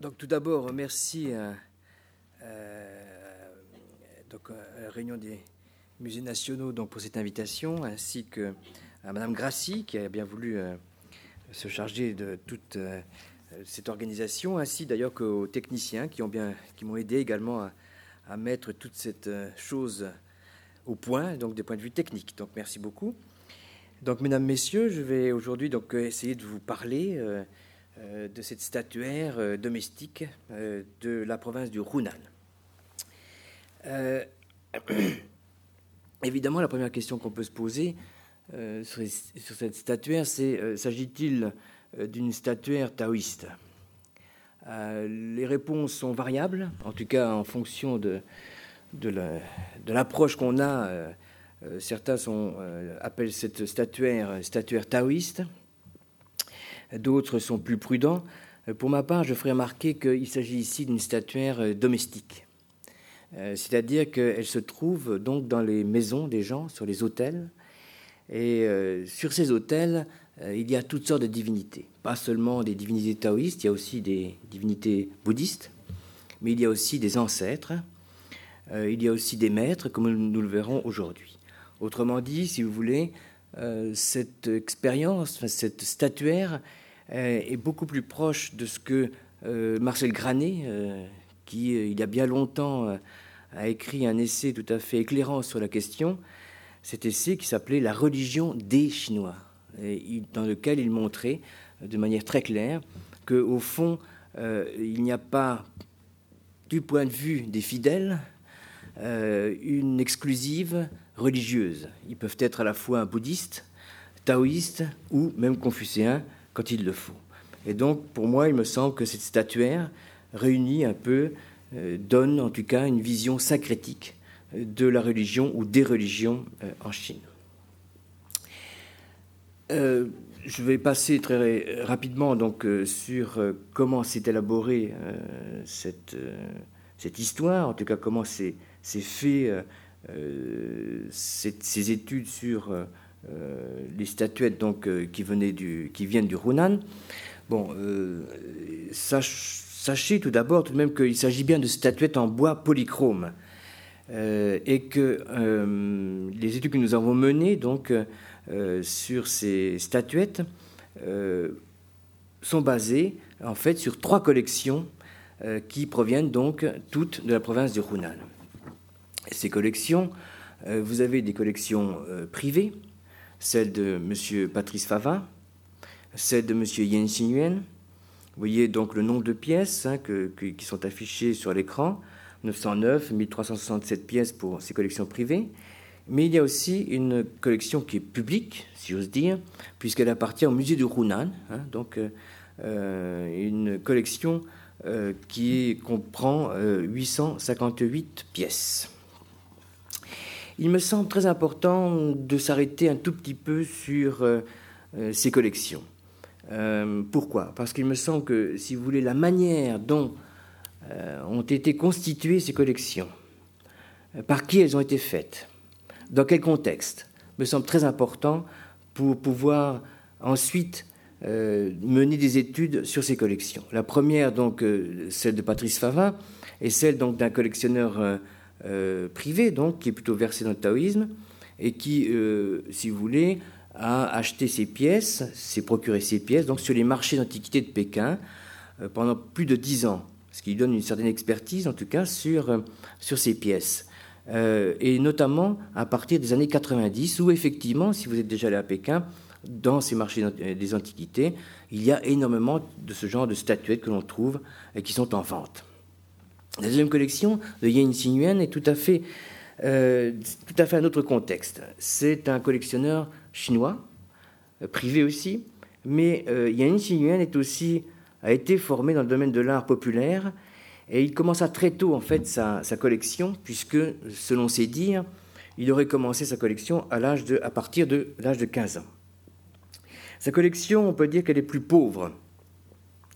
Donc tout d'abord, merci à, donc, la réunion des musées nationaux donc, pour cette invitation, ainsi que à Madame Grassi qui a bien voulu euh, se charger de toute euh, cette organisation, ainsi d'ailleurs qu'aux techniciens qui ont bien, qui m'ont aidé également à, à, mettre toute cette euh, chose au point, donc des points de vue techniques. Donc merci beaucoup. Donc mesdames, messieurs, je vais aujourd'hui donc essayer de vous parler euh, de cette statuaire euh, domestique euh, de la province du Hunan. évidemment, la première question qu'on peut se poser sur, cette statuaire, c'est s'agit-il d'une statuaire taoïste? Les réponses sont variables, en tout cas en fonction de, l'approche qu'on a. certains appellent cette statuaire statuaire taoïste d'autres sont plus prudents. Euh, pour ma part, je ferai remarquer qu'il s'agit ici d'une statuaire euh, domestique, euh, c'est-à-dire qu'elle se trouve donc dans les maisons des gens, sur les hôtels, et sur ces hôtels, il y a toutes sortes de divinités, pas seulement des divinités taoïstes, il y a aussi des divinités bouddhistes, mais il y a aussi des ancêtres, il y a aussi des maîtres, comme nous le verrons aujourd'hui. Autrement dit, si vous voulez, cette expérience, cette statuaire, euh, est beaucoup plus proche de ce que euh, Marcel Granet, euh, qui il y a bien longtemps a écrit un essai tout à fait éclairant sur la question, cet essai qui s'appelait La religion des Chinois, dans lequel il montrait de manière très claire qu'au fond, il n'y a pas, du point de vue des fidèles, une exclusive religieuse. Ils peuvent être à la fois bouddhistes, taoïstes ou même confucéens, quand il le faut. Et donc, pour moi, il me semble que cette statuaire réunit un peu, euh, donne en tout cas une vision syncrétique euh, de la religion ou des religions euh, en Chine. je vais passer très rapidement donc sur comment s'est élaborée cette, cette histoire, en tout cas comment s'est fait ces études sur euh, les statuettes donc, euh, qui, venaient du, qui viennent du Hunan. Bon, euh, sachez tout d'abord tout de même qu'il s'agit bien de statuettes en bois polychrome. et que les études que nous avons menées donc, sur ces statuettes sont basées en fait sur trois collections qui proviennent donc toutes de la province du Hunan. Ces collections, vous avez des collections privées, celle de M. Patrice Fava, celle de M. Yen Xingyuan. Vous voyez donc le nombre de pièces hein, qui sont affichées sur l'écran 909, 1367 pièces pour ces collections privées. Mais il y a aussi une collection qui est publique, si j'ose dire, puisqu'elle appartient au musée du Hunan. Hein, donc, euh, euh, une collection euh, qui comprend 858 pièces il me semble très important de s'arrêter un tout petit peu sur euh, euh, ces collections. Euh, pourquoi? Parce qu'il me semble que, si vous voulez, la manière dont ont été constituées ces collections, par qui elles ont été faites, dans quel contexte, me semble très important pour pouvoir ensuite mener des études sur ces collections. La première, donc, celle de Patrice Favin, et celle donc d'un collectionneur privé, donc, qui est plutôt versé dans le taoïsme, et qui, euh, si vous voulez, a acheté ses pièces, s'est procuré ses pièces, donc sur les marchés d'antiquité de Pékin euh, pendant plus de dix ans, ce qui donne une certaine expertise, en tout cas, sur, sur ces pièces. et notamment à partir des années 90, où effectivement, si vous êtes déjà allé à Pékin, dans ces marchés des antiquités, il y a énormément de ce genre de statuettes que l'on trouve et qui sont en vente. La deuxième collection de Yin Xingyuan est tout à fait, euh, tout à fait un autre contexte. C'est un collectionneur chinois, euh, privé aussi, mais euh, Yin Xingyuan a été formé dans le domaine de l'art populaire et il commença très tôt en fait sa, collection, puisque selon ses dires, il aurait commencé sa collection à, à partir de l'âge de 15 ans. Sa collection, on peut dire qu'elle est plus pauvre,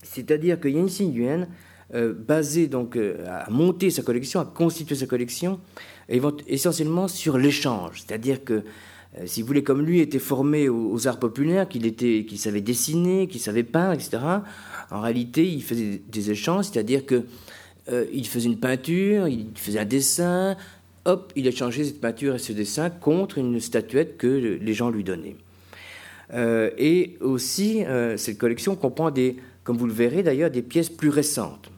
c'est-à-dire que Yin Xingyuan euh, basé donc euh, à monter sa collection, à constituer sa collection, essentiellement sur l'échange. C'est-à-dire que si vous voulez, comme lui était formé aux, arts populaires, qu'il était, qu'il savait dessiner, qu'il savait peindre, etc. En réalité, il faisait des échanges, c'est-à-dire que il faisait une peinture, il faisait un dessin, hop, il échangeait cette peinture et ce dessin contre une statuette que les gens lui donnaient. et aussi, cette collection comprend des, comme vous le verrez d'ailleurs, des pièces plus récentes.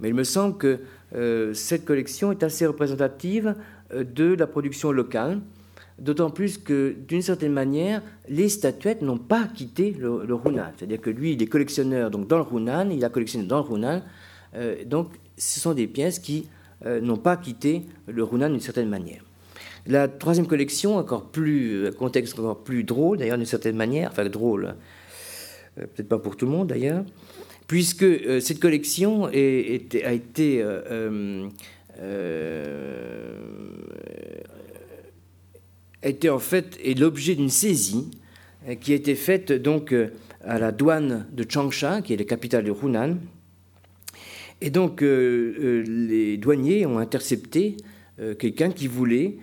Mais il me semble que euh, cette collection est assez représentative euh, de la production locale, d'autant plus que, d'une certaine manière, les statuettes n'ont pas quitté le, le. C'est-à-dire que lui, il est collectionneur donc, dans le Hunan, il a collectionné dans le Hunan. Euh, donc, ce sont des pièces qui n'ont pas quitté le Hunan d'une certaine manière. La troisième collection, encore plus, contexte encore plus drôle, d'ailleurs, d'une certaine manière, enfin drôle, peut-être pas pour tout le monde d'ailleurs, puisque euh, cette collection a été euh, euh, en fait est l'objet d'une saisie qui a été faite donc à la douane de Changsha, qui est la capitale de Hunan. Et donc les douaniers ont intercepté quelqu'un qui voulait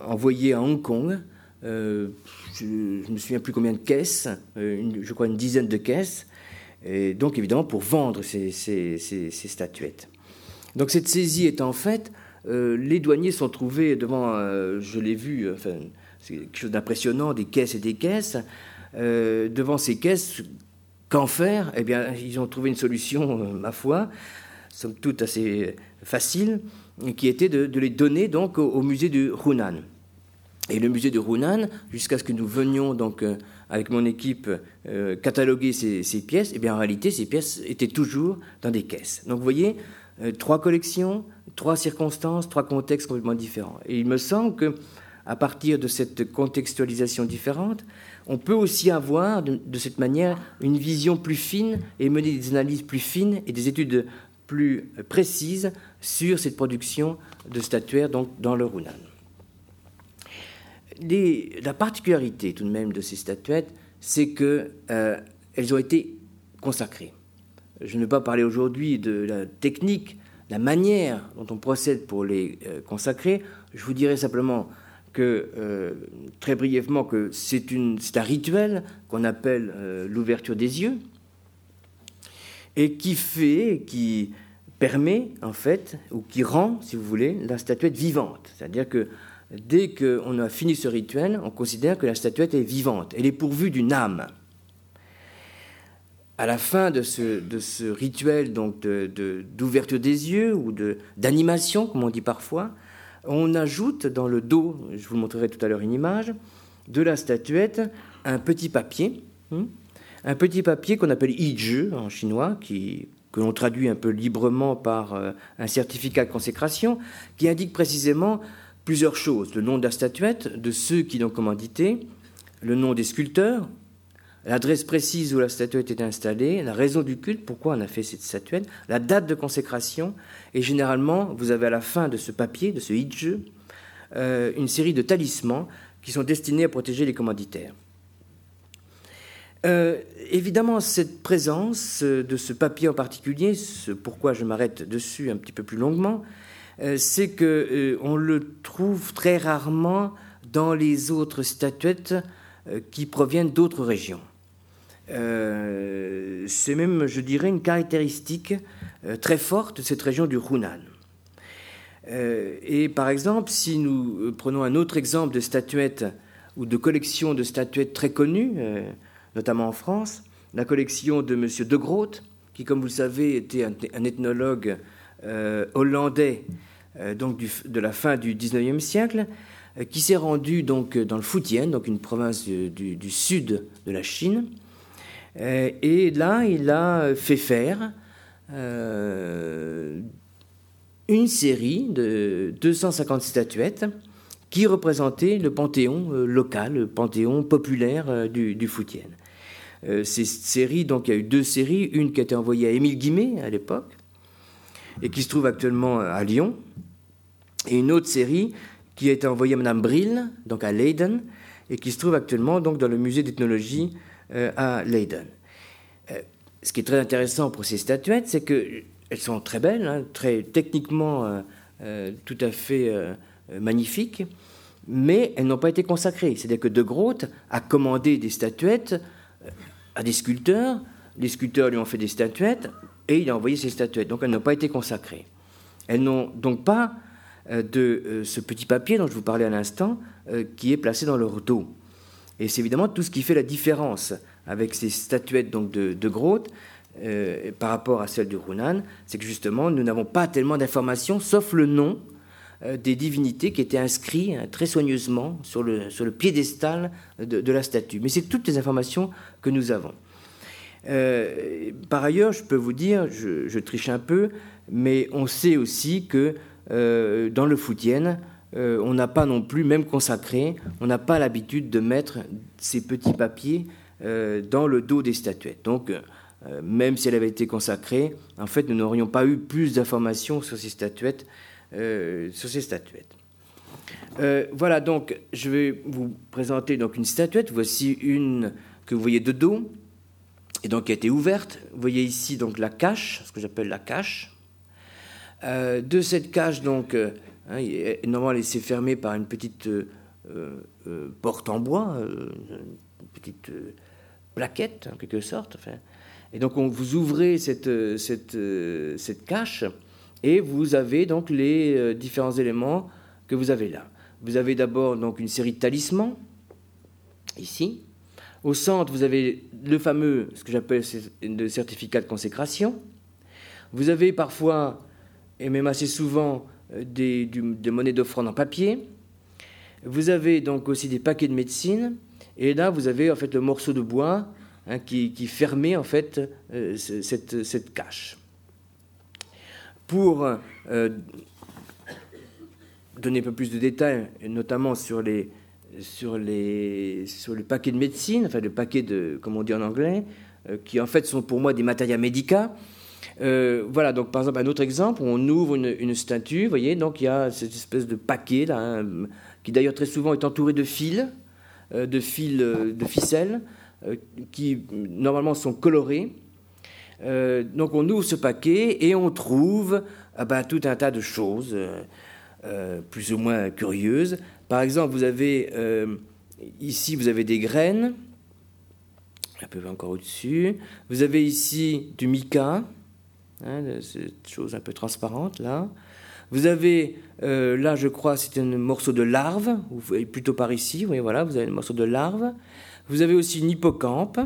envoyer à Hong Kong, je ne me souviens plus combien de caisses, je crois une dizaine de caisses, et donc évidemment pour vendre ces, statuettes. Donc cette saisie étant faite, euh, les douaniers sont trouvés devant, euh, je l'ai vu, enfin, c'est quelque chose d'impressionnant, des caisses et des caisses. Euh, devant ces caisses, qu'en faire? Eh bien, ils ont trouvé une solution, ma foi, somme toute assez facile, qui était de, les donner donc au, musée du Hunan. Et le musée du Hunan, jusqu'à ce que nous venions donc avec mon équipe, euh, cataloguer ces, pièces, et eh bien en réalité, ces pièces étaient toujours dans des caisses. Donc vous voyez, euh, trois collections, trois circonstances, trois contextes complètement différents. Et il me semble que à partir de cette contextualisation différente, on peut aussi avoir de, cette manière une vision plus fine et mener des analyses plus fines et des études plus précises sur cette production de statuaires donc, dans le La particularité tout de même de ces statuettes, c'est qu'elles euh, ont été consacrées. Je ne vais pas parler aujourd'hui de la technique, la manière dont on procède pour les euh, consacrer. Je vous dirai simplement que, euh, très brièvement, que c'est un rituel qu'on appelle l'ouverture des yeux et qui fait, qui permet en fait, ou qui rend, si vous voulez, la statuette vivante. C'est-à-dire que dès qu'on a fini ce rituel, on considère que la statuette est vivante, elle est pourvue d'une âme. À la fin de ce, rituel donc d'ouverture des yeux ou d'animation, comme on dit parfois, on ajoute dans le dos, je vous montrerai tout à l'heure une image, de la statuette un petit papier, hein, un petit papier qu'on appelle ijeu en chinois, que l'on traduit un peu librement par euh, un certificat de consécration, qui indique précisément plusieurs choses. Le nom de la statuette, de ceux qui l'ont commandité, le nom des sculpteurs, l'adresse précise où la statuette est installée, la raison du culte, pourquoi on a fait cette statuette, la date de consécration, et généralement, vous avez à la fin de ce papier, de ce hijeu, euh, une série de talismans qui sont destinés à protéger les commanditaires. Euh, évidemment, cette présence de ce papier en particulier, ce pourquoi je m'arrête dessus un petit peu plus longuement, euh, c'est qu'on euh, le trouve très rarement dans les autres statuettes euh, qui proviennent d'autres régions. c'est même, je dirais, une caractéristique très forte de cette région du Hunan. et par exemple, si nous prenons un autre exemple de statuette ou de collection de statuettes très connues, notamment en France, la collection de M. De Groot, qui, comme vous le savez, était un, ethnologue hollandais euh, donc de la fin du XIXe siècle, euh, qui s'est rendu donc dans le Fujian, donc une province du, sud de la Chine. Euh, et là, il a fait faire une série de 250 statuettes qui représentaient le panthéon local, le panthéon populaire du, du Fujian. donc il y a eu deux séries, une qui a été envoyée à Émile Guimet à l'époque, et qui se trouve actuellement à Lyon, et une autre série qui a été envoyée à Madame Brill, donc à Leiden, et qui se trouve actuellement donc dans le musée d'ethnologie euh, à Leiden. Euh, ce qui est très intéressant pour ces statuettes, c'est qu'elles sont très belles, hein, très techniquement euh, tout à fait magnifiques, mais elles n'ont pas été consacrées. C'est-à-dire que De Groot a commandé des statuettes euh, à des sculpteurs, les sculpteurs lui ont fait des statuettes, et il a envoyé ces statuettes. Donc elles n'ont pas été consacrées. Elles n'ont donc pas euh, de euh, ce petit papier dont je vous parlais à l'instant, qui est placé dans leur dos. Et c'est évidemment tout ce qui fait la différence avec ces statuettes donc de, de Groot par rapport à celles du Runan, c'est que justement nous n'avons pas tellement d'informations, sauf le nom euh, des divinités qui étaient inscrites hein, très soigneusement sur le, sur le piédestal de, la statue. Mais c'est toutes les informations que nous avons. Euh, par ailleurs, je peux vous dire, je, triche un peu, mais on sait aussi que euh, dans le Foutienne, on n'a pas non plus, même consacré, on n'a pas l'habitude de mettre ces petits papiers dans le dos des statuettes. Donc, même si elle avait été consacrée, en fait, nous n'aurions pas eu plus d'informations sur ces statuettes euh, sur ces statuettes. Euh, voilà, donc je vais vous présenter donc une statuette. Voici une que vous voyez de dos, et donc qui a été ouverte. Vous voyez ici donc la cache, ce que j'appelle la cache. Euh, de cette cache, donc, hein, normalement, elle est fermée par une petite porte en bois, une petite plaquette en quelque sorte. Et donc, on, vous ouvrez cette, cette, cette cache et vous avez donc les euh, différents éléments que vous avez là. Vous avez d'abord donc une série de talismans, ici. Au centre, vous avez le fameux, ce que j'appelle le certificat de consécration. Vous avez parfois, et même assez souvent, euh, des, monnaies d'offrande en papier. Vous avez donc aussi des paquets de médecine. Et là, vous avez en fait le morceau de bois hein, qui, qui, fermait en fait euh, cette, cette cache pour euh, donner un peu plus de détails, notamment sur les, sur les, sur le paquet de médecine, enfin le paquet de, comme on dit en anglais, qui en fait sont pour moi des matériaux médicaux. Euh, voilà, donc par exemple, un autre exemple, on ouvre une, statue, vous voyez, donc il y a cette espèce de paquet là, hein, qui d'ailleurs très souvent est entouré de fils, de fils, de ficelles, qui normalement sont colorés. Euh, donc on ouvre ce paquet et on trouve ah ben, tout un tas de choses euh, euh, plus ou moins curieuses. Par exemple, vous avez ici vous avez des graines, un peu encore au-dessus. Vous avez ici du mica, hein, cette chose un peu transparente là. Vous avez là, je crois, c'est un morceau de larve, ou plutôt par ici. Voyez, voilà, vous avez un morceau de larve. Vous avez aussi une hippocampe.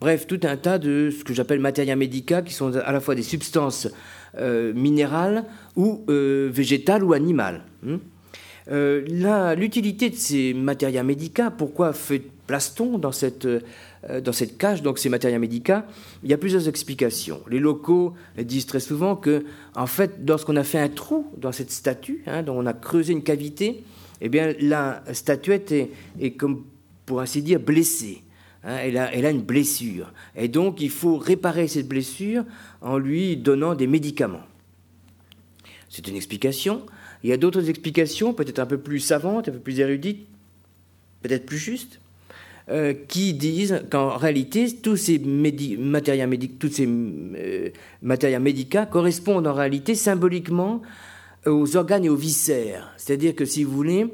Bref, tout un tas de ce que j'appelle matériaux médicaux qui sont à la fois des substances euh, minérales ou euh, végétales ou animales. Hein. Euh, l'utilité de ces matériaux médicaux, pourquoi fait place-t-on dans cette, dans cette cage donc ces matériaux médicaux Il y a plusieurs explications. Les locaux disent très souvent que, en fait, lorsqu'on a fait un trou dans cette statue, hein, dont on a creusé une cavité, eh bien, la statuette est, comme, pour ainsi dire, blessée. Hein, elle, a, une blessure. Et donc, il faut réparer cette blessure en lui donnant des médicaments. C'est une explication. Il y a d'autres explications, peut-être un peu plus savantes, un peu plus érudites, peut-être plus justes, euh, qui disent qu'en réalité, tous ces matériaux, ces, euh, médicaux correspondent en réalité symboliquement aux organes et aux viscères. C'est-à-dire que, si vous voulez,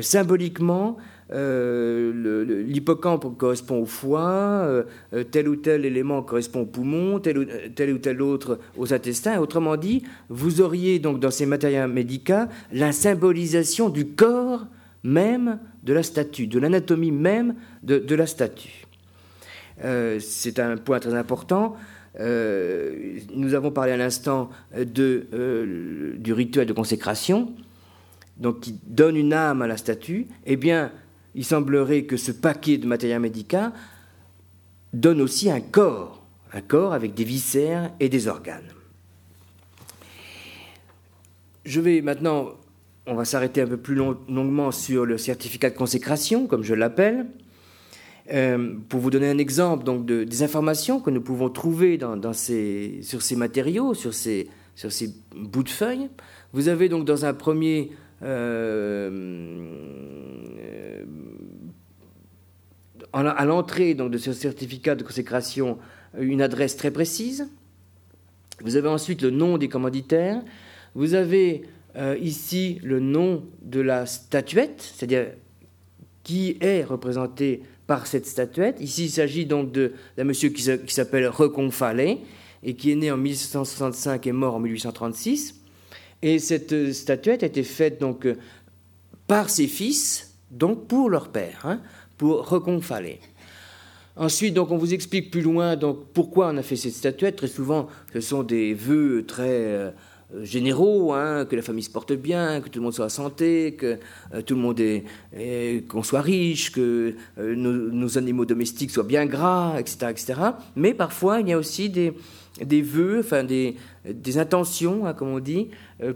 symboliquement, euh, l'hippocampe correspond au foie, euh, euh, tel ou tel élément correspond au poumon, tel ou tel, ou tel autre aux intestins. Autrement dit, vous auriez donc dans ces matériaux médicaux la symbolisation du corps même de la statue, de l'anatomie même de, la statue. C'est un point très important. nous avons parlé à l'instant du rituel de consécration, donc qui donne une âme à la statue. Eh bien, il semblerait que ce paquet de matériel médical donne aussi un corps, un corps avec des viscères et des organes. Je vais maintenant, on va s'arrêter un peu plus longuement sur le certificat de consécration, comme je l'appelle, euh, pour vous donner un exemple donc de, des informations que nous pouvons trouver dans, ces, sur ces matériaux, sur ces, sur ces bouts de feuilles. Vous avez donc dans un premier euh, à l'entrée donc, de ce certificat de consécration une adresse très précise. Vous avez ensuite le nom des commanditaires. Vous avez ici le nom de la statuette, c'est-à-dire qui est représenté par cette statuette. Ici, il s'agit donc d'un monsieur qui, s'appelle Reconfalé et qui est né en 1765 et mort en 1836. Et cette statuette a été faite donc par ses fils, donc pour leur père, hein, pour Reconfalé. Ensuite, donc, on vous explique plus loin donc, pourquoi on a fait cette statuette. Très souvent, ce sont des vœux très euh, généraux, hein, que la famille se porte bien, que tout le monde soit en santé, que euh, tout le monde est, qu'on soit riche, que euh, nos, animaux domestiques soient bien gras, etc., etc. Mais parfois, il y a aussi des, des vœux, enfin des, des intentions, hein, comme on dit,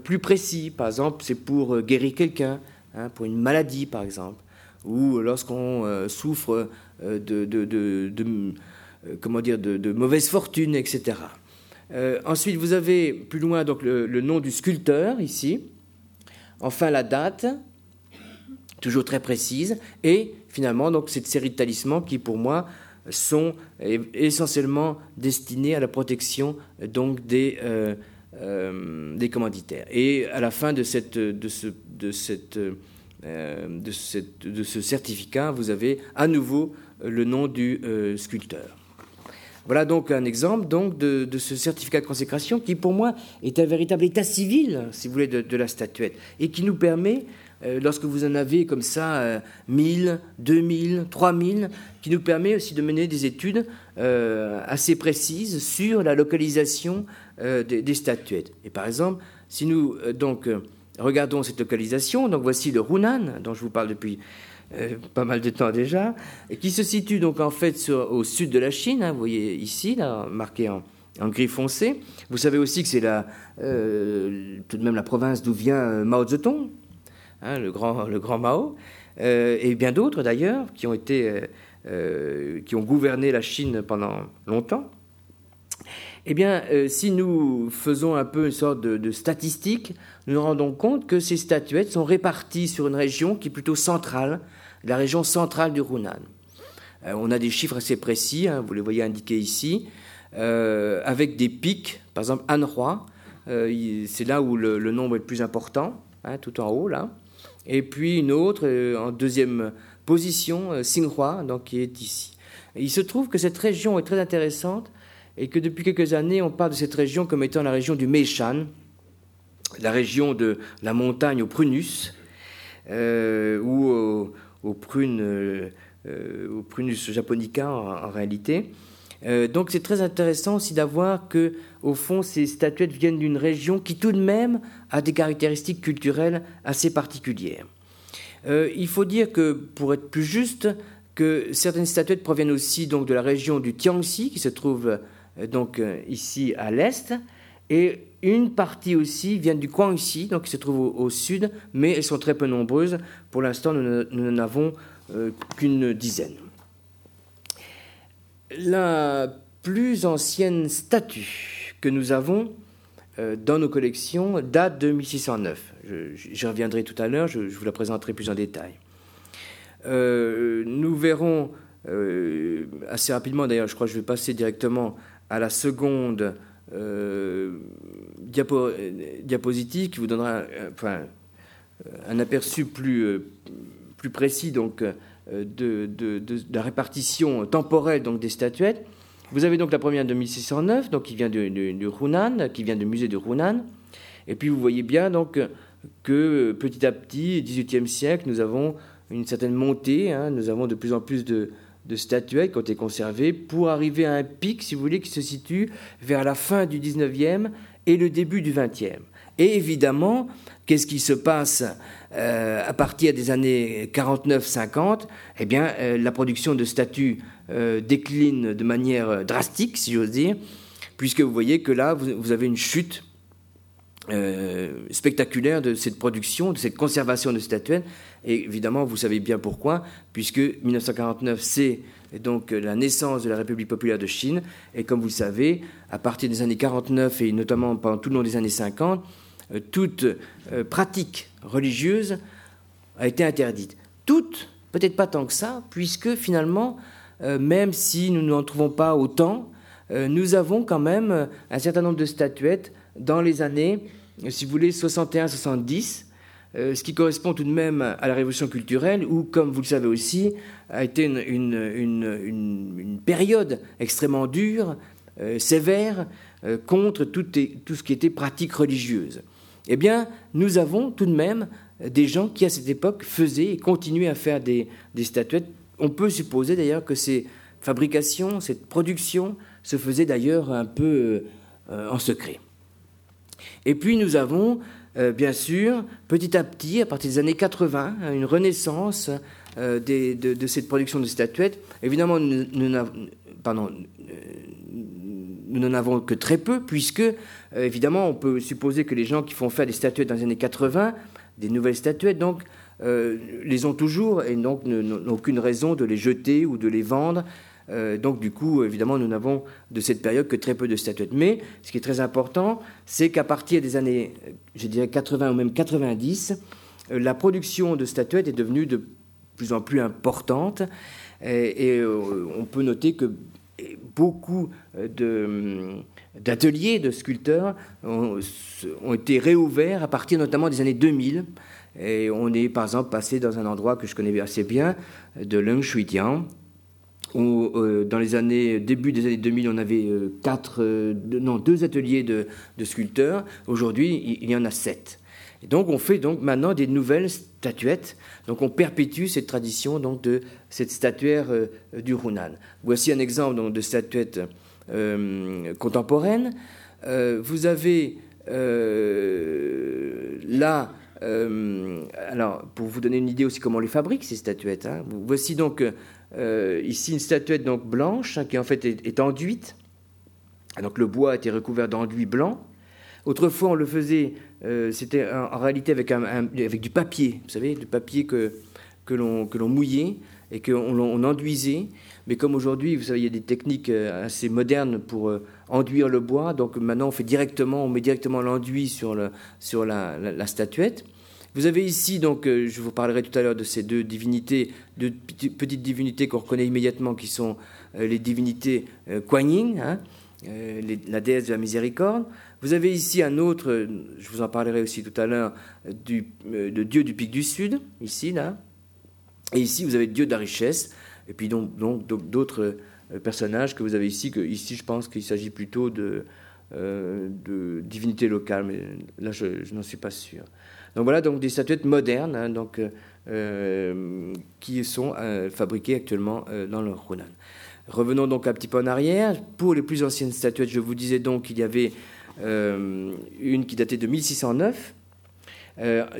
plus précis. Par exemple, c'est pour guérir quelqu'un, hein, pour une maladie, par exemple, ou lorsqu'on souffre euh, de, euh, comment dire, mauvaise fortune, etc. Euh, ensuite, vous avez plus loin donc le, nom du sculpteur ici. Enfin, la date, toujours très précise, et finalement donc cette série de talismans qui, pour moi, sont essentiellement destinés à la protection donc des commanditaires. Et à la fin de cette de, cette, de ce certificat, vous avez à nouveau le nom du euh, sculpteur. Voilà donc un exemple donc de, ce certificat de consécration qui, pour moi, est un véritable état civil, si vous voulez, de, la statuette, et qui nous permet, euh, lorsque vous en avez comme ça euh, 1000, 2000, 3000, qui nous permet aussi de mener des études euh, assez précises sur la localisation des, des, statuettes. Et par exemple, si nous donc regardons cette localisation, donc voici le Hunan, dont je vous parle depuis euh, pas mal de temps déjà, qui se situe donc en fait au sud de la Chine, hein, vous voyez ici, là, marqué en, gris foncé. Vous savez aussi que c'est euh, tout de même la province d'où vient euh, Mao Zedong, hein, le, grand, Mao, et bien d'autres d'ailleurs qui ont qui ont gouverné la Chine pendant longtemps. Eh bien, si nous faisons un peu une sorte de, statistique, nous nous rendons compte que ces statuettes sont réparties sur une région qui est plutôt centrale, la région centrale du Hunan. Euh, on a des chiffres assez précis, hein, vous les voyez indiqués ici, euh, avec des pics, par exemple euh, c'est là où le, nombre est le plus important, hein, tout en haut là, et puis une autre en deuxième position, Xinhua, donc qui est ici. il se trouve que cette région est très intéressante et que depuis quelques années, on parle de cette région comme étant la région du Meishan, la région de la montagne au Prunus, ou au prune, euh, au prunus japonica en, réalité. Euh, donc c'est très intéressant aussi d'avoir que, au fond, ces statuettes viennent d'une région qui tout de même a des caractéristiques culturelles assez particulières. Euh, il faut dire que, pour être plus juste, que certaines statuettes proviennent aussi donc de la région du Tiangxi, qui se trouve donc ici à l'est, et une partie aussi vient du Guangxi, donc qui se trouve au, sud, mais elles sont très peu nombreuses. Pour l'instant, nous n'en avons euh, qu'une dizaine. La plus ancienne statue que nous avons euh, dans nos collections date de 1609. J'y reviendrai tout à l'heure, je, vous la présenterai plus en détail. Euh, nous verrons assez rapidement, d'ailleurs, je crois que je vais passer directement à la seconde euh, diapo, diapositive qui vous donnera enfin, un aperçu plus, euh, plus précis donc, euh, de, de, la répartition temporelle donc, des statuettes. Vous avez donc la première de 1609, donc, qui vient du, Hunan, qui vient du musée de Hunan. Et puis vous voyez bien donc, que petit à petit, au XVIIIe siècle, nous avons une certaine montée, hein, nous avons de plus en plus de, de statuettes qui ont été conservées pour arriver à un pic, si vous voulez, qui se situe vers la fin du 19e et le début du 20e. Et évidemment, qu'est-ce qui se passe euh, à partir des années 49-50 Eh bien, euh, la production de statues euh, décline de manière drastique, si j'ose dire, puisque vous voyez que là, vous avez une chute spectaculaire de cette production, de cette conservation de statuettes, et évidemment, vous savez bien pourquoi, puisque 1949, c'est donc la naissance de la République populaire de Chine. Et comme vous le savez, à partir des années 49 et notamment pendant tout le long des années 50, euh, toute euh, pratique religieuse a été interdite. Toute, peut-être pas tant que ça, puisque finalement, euh, même si nous n'en trouvons pas autant, nous avons quand même un certain nombre de statuettes dans les années si vous voulez, 61-70, ce qui correspond tout de même à la révolution culturelle, où, comme vous le savez aussi, a été une, période extrêmement dure, sévère, contre tout, ce qui était pratique religieuse. Eh bien, nous avons tout de même des gens qui, à cette époque, faisaient et continuaient à faire des, statuettes. On peut supposer d'ailleurs que ces fabrications, cette production, se faisaient d'ailleurs un peu euh, en secret. Et puis nous avons, euh, bien sûr, petit à petit, à partir des années 80, une renaissance euh, de, cette production de statuettes. Évidemment, nous, n'en avons que très peu, puisque, évidemment, on peut supposer que les gens qui font faire des statuettes dans les années 80 des nouvelles statuettes, donc euh, les ont toujours et donc n'ont aucune raison de les jeter ou de les vendre. Euh, donc du coup, évidemment, nous n'avons de cette période que très peu de statuettes. Mais ce qui est très important, c'est qu'à partir des années, je dirais 80 ou même 90, euh, la production de statuettes est devenue de plus en plus importante. Et, on peut noter que beaucoup d'ateliers de sculpteurs ont, été réouverts à partir notamment des années 2000. Et on est par exemple passé dans un endroit que je connais assez bien, de Lung Shuitian, où euh, dans les années début des années 2000, on avait euh, quatre, euh, non, deux ateliers de, sculpteurs. Aujourd'hui, il y en a sept. Donc on fait donc maintenant des nouvelles statuettes. Donc on perpétue cette tradition donc de cette statuaire du Hunan. Voici un exemple de statuette contemporaine. Vous avez euh, alors pour vous donner une idée aussi comment on les fabrique ces statuettes. Hein. voici donc ici une statuette donc blanche hein, qui en fait est, enduite. Donc le bois a été recouvert d'enduit blanc. Autrefois, on le faisait, c'était en, réalité avec, avec, du papier, vous savez, du papier que, que l'on mouillait et qu'on enduisait. Mais comme aujourd'hui, vous savez, il y a des techniques euh, assez modernes pour euh, enduire le bois. Donc maintenant, on fait directement, on met directement l'enduit sur, le, sur la, statuette. Vous avez ici, donc, euh, je vous parlerai tout à l'heure de ces deux divinités, deux petites divinités qu'on reconnaît immédiatement, qui sont les divinités Kuan Yin, hein, la déesse de la miséricorde. Vous avez ici un autre, je vous en parlerai aussi tout à l'heure, du, le dieu du pic du sud, ici, là. Et ici, vous avez dieu de la richesse, et puis donc d'autres euh, personnages que vous avez ici, que ici je pense qu'il s'agit plutôt de, euh, de divinités locales, mais là je, n'en suis pas sûr. Donc voilà donc des statuettes modernes hein, donc, euh, qui sont fabriquées actuellement dans le Hunan. Revenons donc un petit peu en arrière. Pour les plus anciennes statuettes, je vous disais donc qu'il y avait une qui datait de 1609.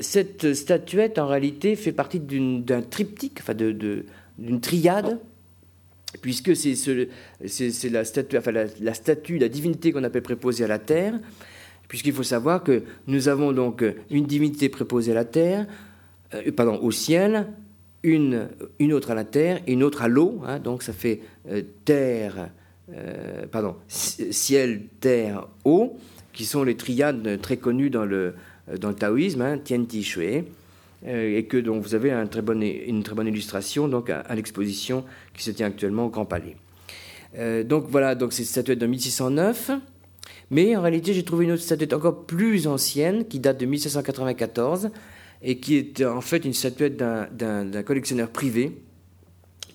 cette statuette, en réalité, fait partie d'un triptyque, enfin de, d'une triade, puisque c'est la, statue, la, divinité qu'on appelle préposée à la terre, puisqu'il faut savoir que nous avons donc une divinité préposée à la terre, euh, pardon, au ciel, une, une autre à la terre une autre à l'eau, hein, donc ça fait euh, terre, euh, pardon, ciel, terre, eau, qui sont les triades très connues dans le, dans le taoïsme, hein, Tian Ti Shui. Euh, et que donc vous avez une très bonne illustration donc à, l'exposition qui se tient actuellement au Grand Palais. Euh, donc voilà, donc c'est une statuette de 1609. Mais en réalité, j'ai trouvé une autre statuette encore plus ancienne qui date de 1794 et qui est en fait une statuette d'un collectionneur privé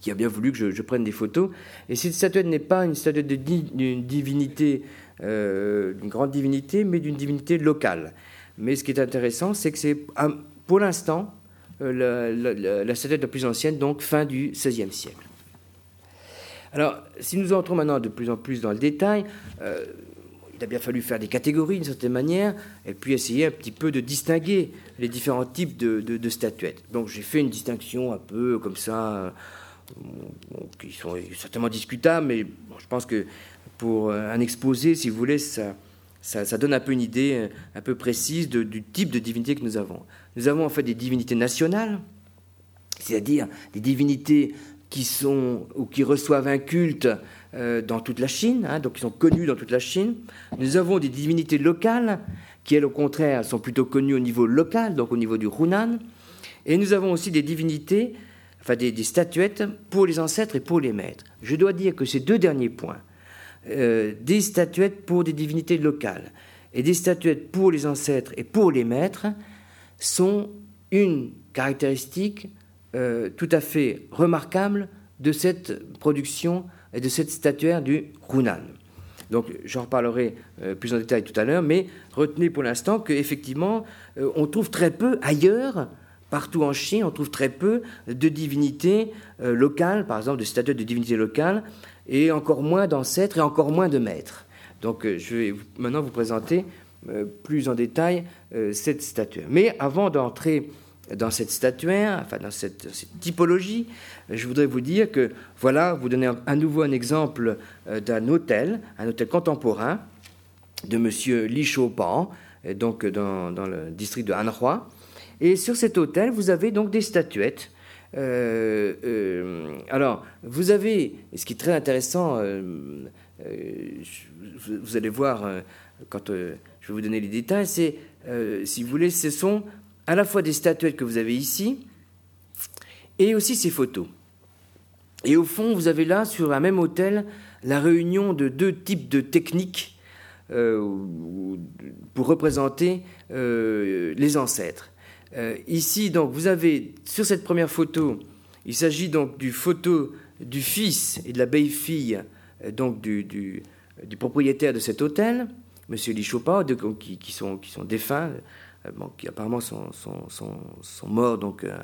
qui a bien voulu que je, prenne des photos. Et cette statuette n'est pas une statuette d'une divinité, euh, d'une grande divinité, mais d'une divinité locale. Mais ce qui est intéressant, c'est que c'est pour l'instant, euh, la, statuette la plus ancienne, donc fin du XVIe siècle. Alors, si nous entrons maintenant de plus en plus dans le détail, euh, il a bien fallu faire des catégories d'une certaine manière, et puis essayer un petit peu de distinguer les différents types de, statuettes. Donc j'ai fait une distinction un peu comme ça, euh, qui sont certainement discutables, mais je pense que pour un exposé, si vous voulez, ça, donne un peu une idée un peu précise du type de divinité que nous avons. Nous avons en fait des divinités nationales, c'est-à-dire des divinités qui sont ou qui reçoivent un culte euh, dans toute la Chine, hein, donc qui sont connues dans toute la Chine. Nous avons des divinités locales qui, elles, au contraire, sont plutôt connues au niveau local, donc au niveau du Hunan. Et nous avons aussi des divinités, enfin des statuettes pour les ancêtres et pour les maîtres. Je dois dire que ces deux derniers points, euh, des statuettes pour des divinités locales et des statuettes pour les ancêtres et pour les maîtres sont une caractéristique euh, tout à fait remarquable de cette production et de cette statuaire du Hunan. Donc j'en reparlerai euh, plus en détail tout à l'heure, mais retenez pour l'instant qu'effectivement, euh, on trouve très peu ailleurs, partout en Chine, on trouve très peu de divinités locales, par exemple de statuettes de divinités locales, et encore moins d'ancêtres et encore moins de maîtres. Donc je vais maintenant vous présenter plus en détail cette statuaire. Mais avant d'entrer dans cette statuaire, enfin dans cette, typologie, je voudrais vous dire que, voilà, vous donner à nouveau un exemple euh, d'un hôtel, un hôtel contemporain de M. Li euh, donc dans, le district de Hanhua. Et sur cet hôtel, vous avez donc des statuettes. Euh, alors, vous avez, ce qui est très intéressant, vous allez voir quand je vais vous donner les détails, c'est, si vous voulez, ce sont à la fois des statuettes que vous avez ici et aussi ces photos. Et au fond, vous avez là, sur un même hôtel, la réunion de deux types de techniques euh, pour représenter euh, les ancêtres. Euh, ici, donc, vous avez sur cette première photo, il s'agit donc du photo du fils et de la belle-fille donc du, du, propriétaire de cet hôtel, M. Lichopa, qui, qui, sont, qui sont défunts, euh, qui apparemment sont, sont, morts donc, euh,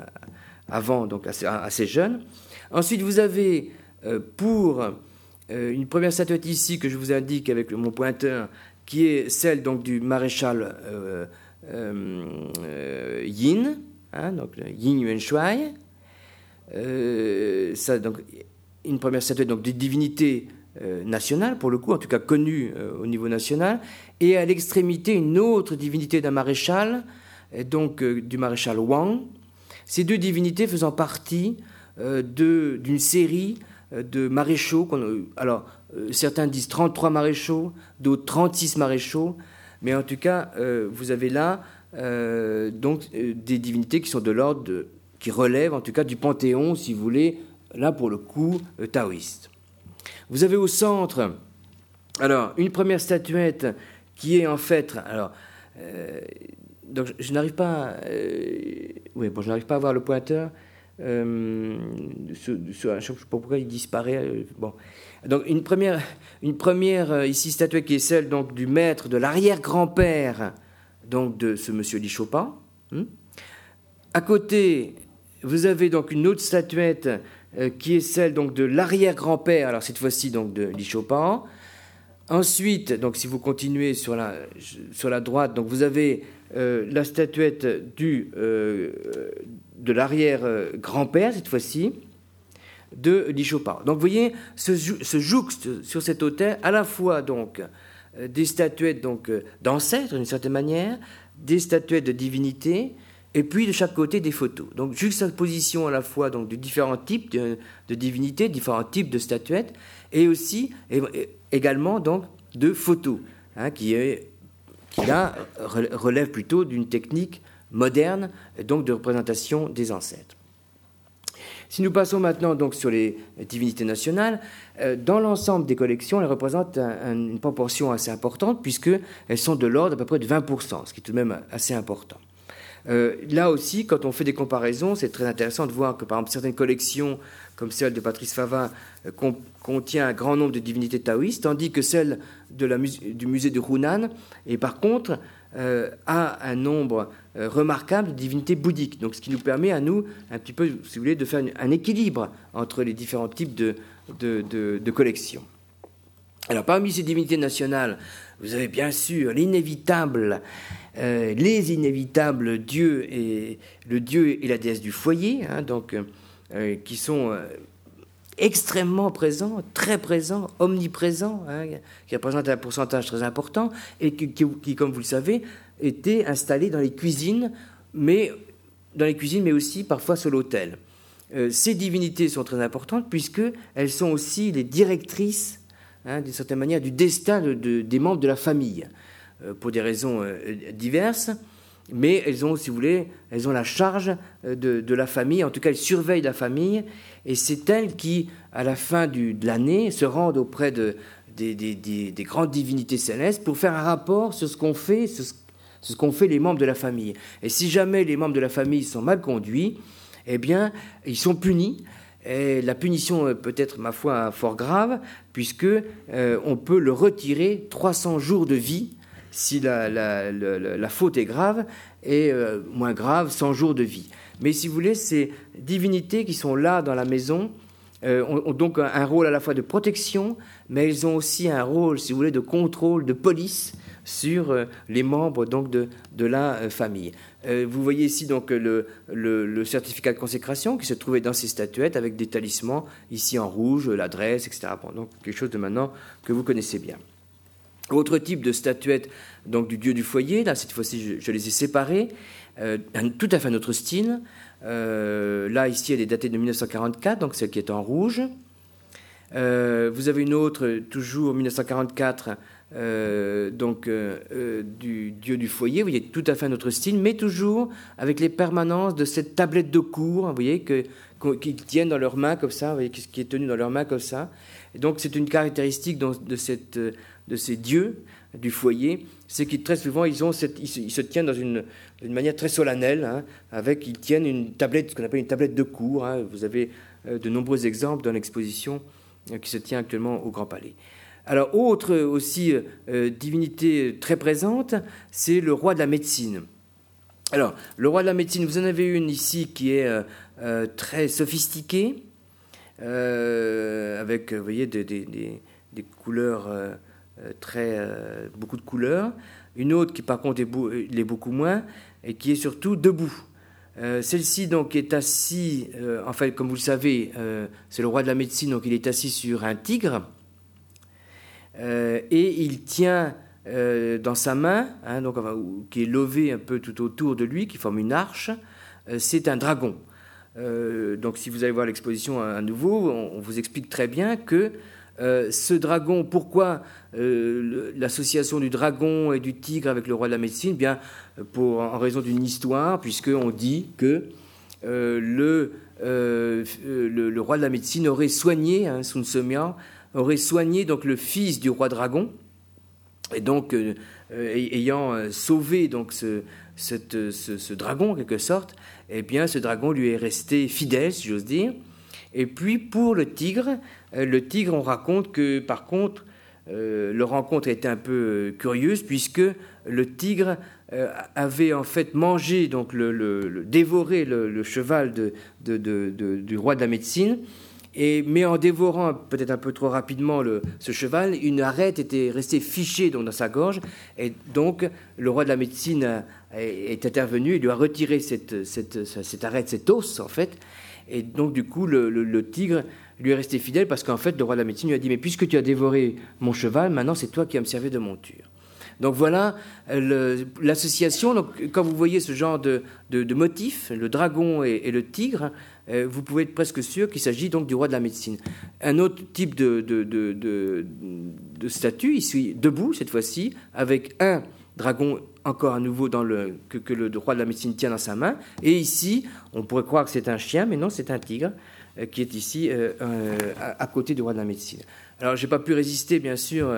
avant, donc assez, jeunes. Ensuite, vous avez euh, pour une première statuette ici que je vous indique avec mon pointeur, qui est celle donc du maréchal Yin, hein, donc Yin Yuanshui. ça, donc, une première statuette donc, des divinités euh, nationale, pour le coup, en tout cas connue euh, au niveau national, et à l'extrémité une autre divinité d'un maréchal, donc euh, du maréchal Wang. Ces deux divinités faisant partie d'une série de maréchaux. Alors, certains disent 33 maréchaux, d'autres 36 maréchaux, mais en tout cas, vous avez là donc des divinités qui sont de l'ordre, qui relèvent en tout cas du panthéon, si vous voulez, là pour le coup, taoïste. Vous avez au centre, alors, une première statuette qui est en fait, alors, euh, je, n'arrive pas, euh, oui, bon, je n'arrive pas à voir le pointeur. Euh, je ne sais pas pourquoi il disparaît. bon, donc une première, ici statuette qui est celle donc du maître de l'arrière-grand-père donc de ce monsieur Li Chopin. Hmm. À côté, vous avez donc une autre statuette euh, qui est celle donc de l'arrière-grand-père, alors cette fois-ci donc de Li Chopin. Ensuite, donc si vous continuez sur la, sur la droite, donc vous avez euh, la statuette du, euh, de l'arrière-grand-père, cette fois-ci, de Li Chopin. Donc vous voyez, ce jouxte sur cet autel, à la fois donc des statuettes donc d'ancêtres d'une certaine manière, des statuettes de divinités, et puis de chaque côté des photos. Donc juxtaposition à la fois de différents types de, divinités, différents types de statuettes, et aussi également donc de photos, hein, qui, est, plutôt d'une technique moderne, donc de représentation des ancêtres. Si nous passons maintenant donc sur les divinités nationales, euh, dans l'ensemble des collections, elles représentent une proportion assez importante puisqu'elles sont de l'ordre à peu près de 20%, ce qui est tout de même assez important. Euh, là aussi, quand on fait des comparaisons, c'est très intéressant de voir que, par exemple, certaines collections, comme celle de Patrice Favin, euh, contient un grand nombre de divinités taoïstes, tandis que celle du musée de Hunan, et par contre, euh, a un nombre remarquable de divinités bouddhiques. Donc, ce qui nous permet à nous, un petit peu, si vous voulez, de faire un équilibre entre les différents types de, de collections. Alors, parmi ces divinités nationales, vous avez bien sûr l'inévitable euh, les inévitables dieux et le dieu et la déesse du foyer, hein, donc euh, qui sont euh, extrêmement présents, très présents, omniprésents, hein, qui représentent un pourcentage très important et qui, comme vous le savez, étaient installés dans les cuisines, mais dans les cuisines, mais aussi parfois sur l'autel. ces divinités sont très importantes puisqu'elles sont aussi les directrices, hein, d'une certaine manière, du destin des membres de la famille. Euh, pour des raisons euh, diverses, mais elles ont, si vous voulez, elles ont la charge euh, de, la famille, en tout cas elles surveillent la famille, et c'est elles qui, à la fin de l'année, se rendent auprès de, des, grandes divinités célestes pour faire un rapport sur ce qu'on fait, sur ce, qu'ont fait les membres de la famille. Et si jamais les membres de la famille sont mal conduits, eh bien, ils sont punis. Et la punition peut être, ma foi, fort grave, puisque euh, on peut le retirer 300 jours de vie si la, faute est grave, et euh, moins grave, 100 jours de vie. Mais si vous voulez, ces divinités qui sont là dans la maison euh, ont, donc un, rôle à la fois de protection, mais elles ont aussi un rôle, si vous voulez, de contrôle, de police sur les membres donc de, la euh, famille. Vous voyez ici donc le, certificat de consécration qui se trouvait dans ces statuettes avec des talismans ici en rouge, l'adresse, etc. donc quelque chose de maintenant que vous connaissez bien. Autre type de statuette donc du dieu du foyer, là cette fois-ci je, les ai séparées, tout à fait notre style. Euh, là, ici, elle est datée de 1944, donc celle qui est en rouge. Euh, vous avez une autre, toujours 1944, euh, donc du dieu du foyer. Vous voyez, tout à fait notre style, mais toujours avec les permanences de cette tablette de cours, vous voyez, qu'ils tiennent dans leurs mains comme ça, vous voyez, qui est tenu dans leurs mains comme ça. Et donc, c'est une caractéristique de, ces dieux du foyer, c'est qu'ils souvent ils, se, tiennent dans une, manière très solennelle, hein, avec ils tiennent une tablette, ce qu'on appelle une tablette de cours. Hein. vous avez euh, de nombreux exemples dans l'exposition euh, qui se tient actuellement au Grand Palais. Alors autre aussi euh, divinité très présente, c'est le roi de la médecine. Alors le roi de la médecine, vous en avez une ici qui est très sophistiquée, avec voyez des, couleurs euh, très, euh, beaucoup de couleurs. Une autre qui par contre est, beaucoup moins et qui est surtout debout. Euh, celle-ci donc est assise, en fait comme vous le savez, c'est le roi de la médecine, donc il est assis sur un tigre et il tient dans sa main, hein, donc, qui est levé un peu tout autour de lui, qui forme une arche, c'est un dragon. donc si vous allez voir l'exposition à, nouveau, on, vous explique très bien que euh, ce dragon, pourquoi euh, l'association du dragon et du tigre avec le roi de la médecine? Bien, pour, en raison d'une histoire, puisqu'on dit que euh, le, roi de la médecine aurait soigné, hein, Sun aurait soigné donc le fils du roi dragon, et donc ayant sauvé donc ce, ce, dragon en quelque sorte, eh bien ce dragon lui est resté fidèle, si j'ose dire. Et puis pour le tigre, le tigre, on raconte que par contre, euh, leur rencontre était un peu euh, curieuse puisque le tigre avait en fait mangé, donc le, dévoré le, cheval du roi de la médecine. Et, mais en dévorant peut-être un peu trop rapidement ce cheval, une arête était restée fichée dans sa gorge. Et donc, le roi de la médecine est intervenu et lui a retiré cette, cette arête, cet os, en fait. Et donc, du coup, le, tigre lui est resté fidèle parce qu'en fait, le roi de la médecine lui a dit Mais puisque tu as dévoré mon cheval, maintenant c'est toi qui vas me servir de monture. Donc voilà l'association. Quand vous voyez ce genre de, de, motifs, le dragon et, le tigre, euh, vous pouvez être presque sûr qu'il s'agit donc du roi de la médecine. Un autre type de, de statue, ici debout cette fois-ci, avec un dragon encore à nouveau le, que, le roi de la médecine tient dans sa main. Et ici, on pourrait croire que c'est un chien, mais non, c'est un tigre qui est ici euh, euh, à, côté du roi de la médecine. Alors, je n'ai pas pu résister, bien sûr,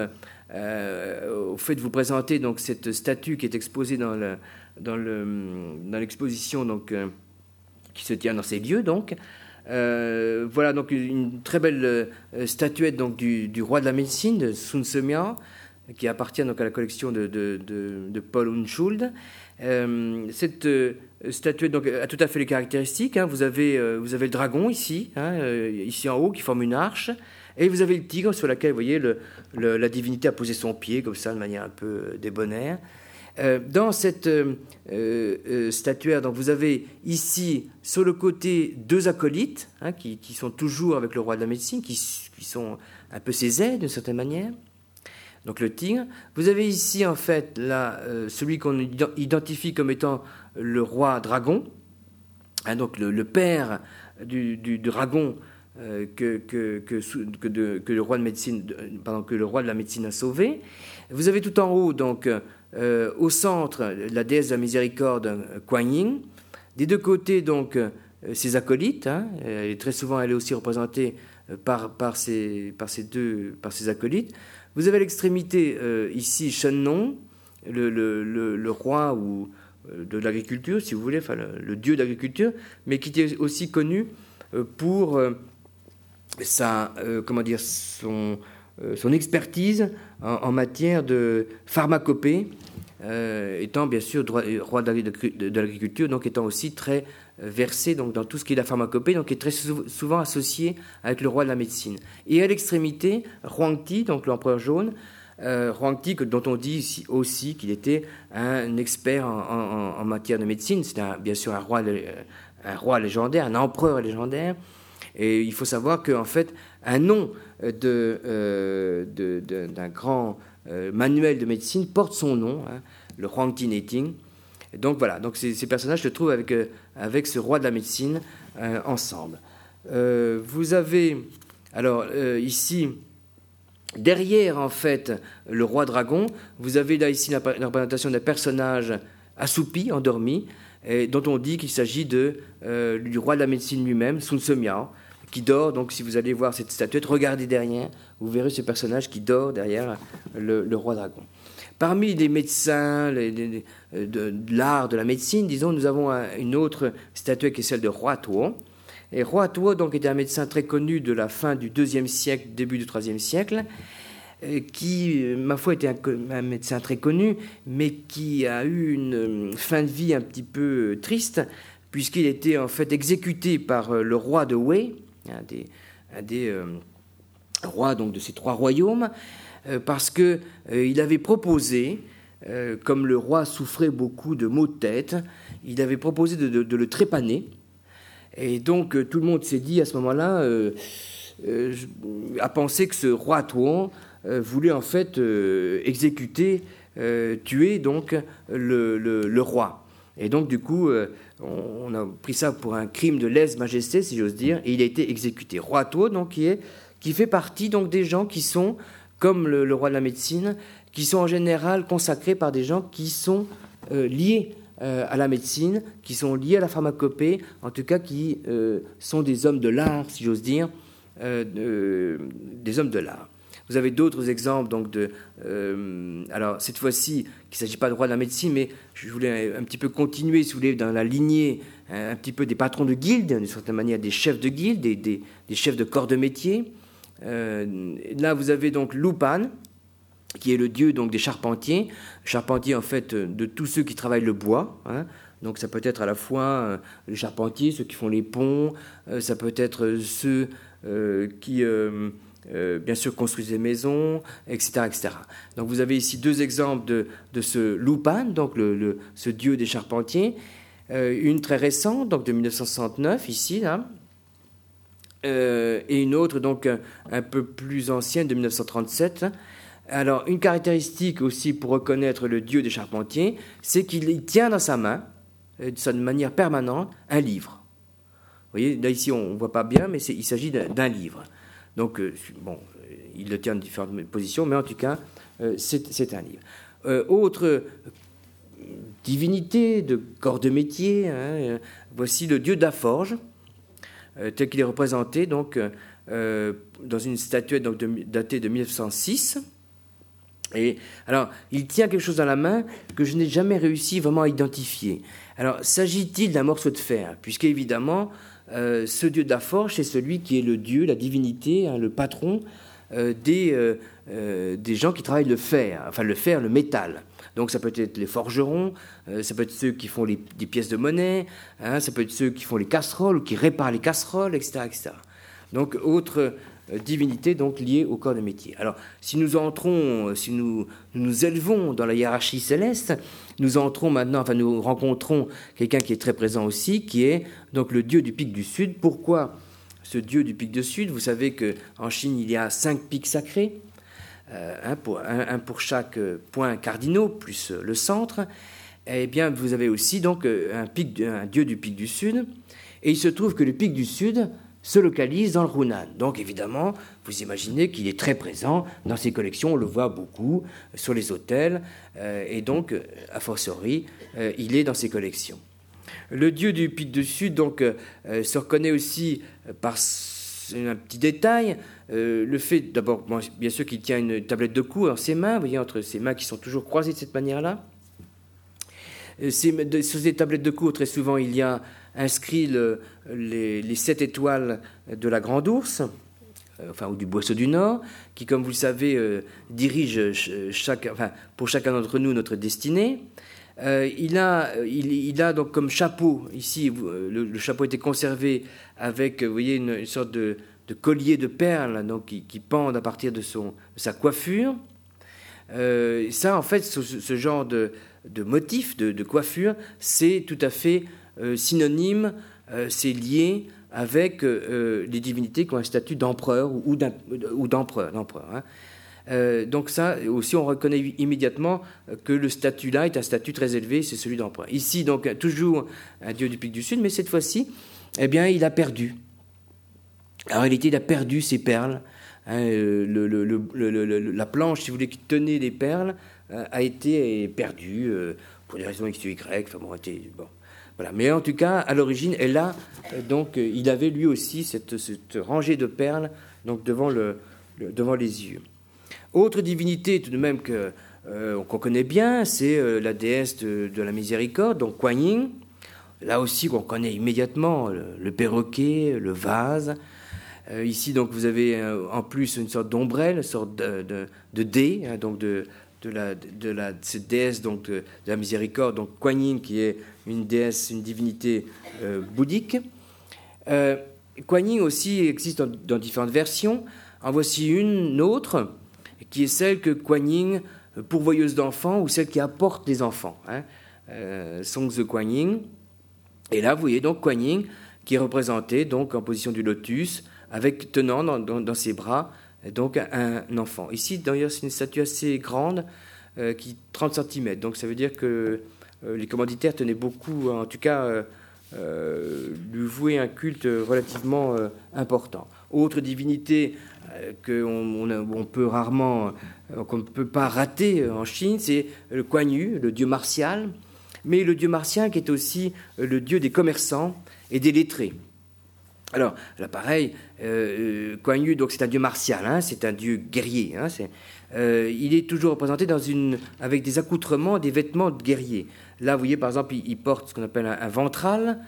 au fait de vous présenter donc cette statue qui est exposée dans le, dans le dans l'exposition donc qui se tient dans ces lieux donc. voilà donc une très belle statuette donc du, roi de la médecine de Sun Semia qui appartient donc à la collection de, de, Paul Unschuld. Euh, cette euh, statuette donc, a tout à fait les caractéristiques. Hein. Vous, avez, euh, vous avez le dragon ici, hein, ici en haut, qui forme une arche. Et vous avez le tigre sur lequel, vous voyez, la divinité a posé son pied, comme ça, de manière un peu débonnaire. dans cette statuaire, donc, vous avez ici, sur le côté, deux acolytes, hein, qui, qui, sont toujours avec le roi de la médecine, qui, qui sont un peu ses aides, d'une certaine manière donc le tigre. Vous avez ici en fait là, euh, celui qu'on identifie comme étant le roi dragon, hein, donc le, père du, dragon euh, que, que, que, le roi de médecine, que le roi de la médecine a sauvé. Vous avez tout en haut donc euh, au centre la déesse de la miséricorde Kuan Yin. Des deux côtés donc ses acolytes. Hein, et très souvent elle est aussi représentée par, par, ces, par, ces deux, par ces acolytes. Vous avez à l'extrémité ici Shennon, le, roi ou de l'agriculture, si vous voulez, le, dieu d'agriculture, mais qui était aussi connu pour sa, comment dire, son expertise en, matière de pharmacopée, étant bien sûr roi de l'agriculture, donc étant aussi très versé donc, dans tout ce qui est la pharmacopée, donc est très souvent associé avec le roi de la médecine. Et à l'extrémité, Huangti, donc l'empereur jaune, euh, Huangti, dont on dit aussi qu'il était un expert en, matière de médecine, c'est bien sûr un roi, un roi légendaire, un empereur légendaire. Et il faut savoir qu'en fait, un nom euh, d'un grand euh, manuel de médecine porte son nom, hein, le Huangti Neting. Donc voilà, donc ces, personnages se trouvent avec, euh, avec ce roi de la médecine euh, ensemble. Euh, vous avez, alors ici, derrière en fait le roi dragon, vous avez là ici la, représentation d'un personnage assoupi, endormi, dont on dit qu'il s'agit du roi de la médecine lui-même, Sun Miao, qui dort. Donc si vous allez voir cette statuette, regardez derrière, vous verrez ce personnage qui dort derrière le roi dragon. Parmi les médecins euh, de, l'art de la médecine, disons, nous avons une autre statuette qui est celle de Roi Tuo. Et Roi Tuo donc, était un médecin très connu de la fin du IIe siècle, début du IIIe siècle, euh, qui, euh, ma foi, était un, médecin très connu, mais qui a eu une fin de vie un petit peu triste, puisqu'il était en fait exécuté par le roi de Wei, un des, des rois donc, de ces trois royaumes, euh, parce qu'il euh, avait proposé, euh, comme le roi souffrait beaucoup de maux de tête, il avait proposé de, le trépaner. Et donc tout le monde s'est dit à ce moment-là, a pensé que ce roi Touan voulait en fait exécuter, tuer donc le, roi. Et donc du coup, on, a pris ça pour un crime de lèse-majesté, si j'ose dire, et il a été exécuté. Roi Touan, donc, qui, est, qui fait partie donc des gens qui sont comme le, roi de la médecine, qui sont en général consacrés par des gens qui sont euh, liés euh, à la médecine, qui sont liés à la pharmacopée, en tout cas qui euh, sont des hommes de l'art, si j'ose dire, des hommes de l'art. Vous avez d'autres exemples, donc de. alors, cette fois-ci, qu'il ne s'agit pas de roi de la médecine, mais je voulais un petit peu continuer, si vous voulez, dans la lignée un petit peu des patrons de guildes, d'une certaine manière des chefs de guildes, des, des chefs de corps de métier. Euh, là, vous avez donc Lupan, qui est le dieu donc des charpentiers. Charpentiers, en fait, de tous ceux qui travaillent le bois. Hein. Donc ça peut être à la fois euh, les charpentiers, ceux qui font les ponts, euh, ça peut être ceux qui, bien sûr, construisent des maisons, etc., etc. Donc vous avez ici deux exemples de, de ce Lupan, donc le, ce dieu des charpentiers. une très récente, donc de 1969, ici, là, euh, et une autre donc un, peu plus ancienne de 1937. Alors une caractéristique aussi pour reconnaître le dieu des charpentiers, c'est qu'il tient dans sa main, euh, de manière permanente, un livre. Vous voyez, là ici on ne voit pas bien, mais il s'agit d'un livre. Donc euh, bon, il le tient en différentes positions, mais en tout cas c'est un livre. autre divinité de corps de métier, hein, voici le dieu d'Aforge euh, tel qu'il est représenté donc, euh, euh, dans une statuette datée de 1906. Et alors, il tient quelque chose dans la main que je n'ai jamais réussi vraiment à identifier. Alors, s'agit-il d'un morceau de fer? Puisque, évidemment, ce dieu d'Aforge, c'est celui qui est le dieu, la divinité, hein, le patron des, des gens qui travaillent le fer, enfin le fer, le métal. Donc ça peut être les forgerons, euh, ça peut être ceux qui font des pièces de monnaie, hein, ça peut être ceux qui font les casseroles ou qui réparent les casseroles, etc. etc. Donc autre euh, divinité donc liée au corps de métier. Alors si nous entrons, euh, si nous, nous, élevons dans la hiérarchie céleste, nous entrons maintenant, enfin nous rencontrons quelqu'un qui est très présent aussi, qui est donc le dieu du pic du sud. Pourquoi ce dieu du pic du sud? Vous savez qu'en Chine il y a cinq pics sacrés. Euh, un pour, chaque point cardinaux, plus le centre, eh bien, vous avez aussi donc pic, un dieu du pic du Sud. Et il se trouve que le pic du Sud se localise dans le Hunan. Donc évidemment, vous imaginez qu'il est très présent dans ses collections, on le voit beaucoup sur les hôtels, euh, et donc, a fortiori, euh, il est dans ses collections. Le dieu du pic du Sud donc, se reconnaît aussi par un petit détail, le fait d'abord, bien sûr qu'il tient une tablette de cou dans ses mains, vous voyez, entre ses mains qui sont toujours croisées de cette manière-là. Sur ces tablettes de cou, très souvent, il y a inscrit les, sept étoiles de la Grande Ourse, enfin, ou du Boisseau du Nord, qui, comme vous le savez, dirige chaque, pour chacun d'entre nous notre destinée. Euh, il, a, donc comme chapeau, ici, euh, le, chapeau était conservé avec, vous voyez, une, sorte de, collier de perles donc, qui, pendent à partir de, sa coiffure. Euh, ça, en fait, ce, genre de, motif, de, coiffure, c'est tout à fait synonyme, c'est lié avec les divinités qui ont un statut d'empereur ou, d'empereur. Hein. Euh, donc ça aussi, on reconnaît immédiatement que le statut là est un statut très élevé, c'est celui d'emprunt. Ici, donc, toujours un dieu du pic du Sud, mais cette fois-ci, eh bien, il a perdu. En réalité, il a perdu ses perles. Hein, euh, la planche, si vous voulez, qui tenait les perles, euh, a été perdue pour des raisons X ou Y. Enfin, bon, bon. Voilà. Mais en tout cas, à l'origine, elle a, donc, il avait lui aussi cette, rangée de perles donc, devant, le, devant les yeux. Autre divinité tout de même que euh, qu'on connaît bien, c'est euh, la déesse de, la miséricorde, donc Kuan Yin. Là aussi, on connaît immédiatement le, perroquet, le vase. Euh, ici, donc, vous avez en plus une sorte d'ombrelle, une sorte de, de, dé, hein, donc de, de, la, de la, cette déesse donc, de, la miséricorde, donc Kuan Yin, qui est une déesse, une divinité bouddhique. Kuan Yin aussi existe dans, dans différentes versions. En voici une autre qui est celle que Kuan Yin, pourvoyeuse d'enfants, ou celle qui apporte des enfants, hein, euh, Song the Kuan Yin. Et là, vous voyez donc Kuan Yin qui est représenté donc en position du lotus, avec tenant dans, ses bras donc un, enfant. Ici, d'ailleurs, c'est une statue assez grande, euh, qui 30 cm. Donc ça veut dire que euh, les commanditaires tenaient beaucoup, en tout cas, lui vouer un culte relativement important. Autre divinité euh, qu'on on, peut rarement, euh, qu'on ne peut pas rater en Chine, c'est le Kuan Yu, le dieu martial, mais le dieu martien qui est aussi le dieu des commerçants et des lettrés. Alors, là, pareil, euh, Yu, donc c'est un dieu martial, hein, c'est un dieu guerrier. Hein, il est toujours représenté dans une, avec des accoutrements, des vêtements de guerrier. Là, vous voyez, par exemple, il, porte ce qu'on appelle un, ventral,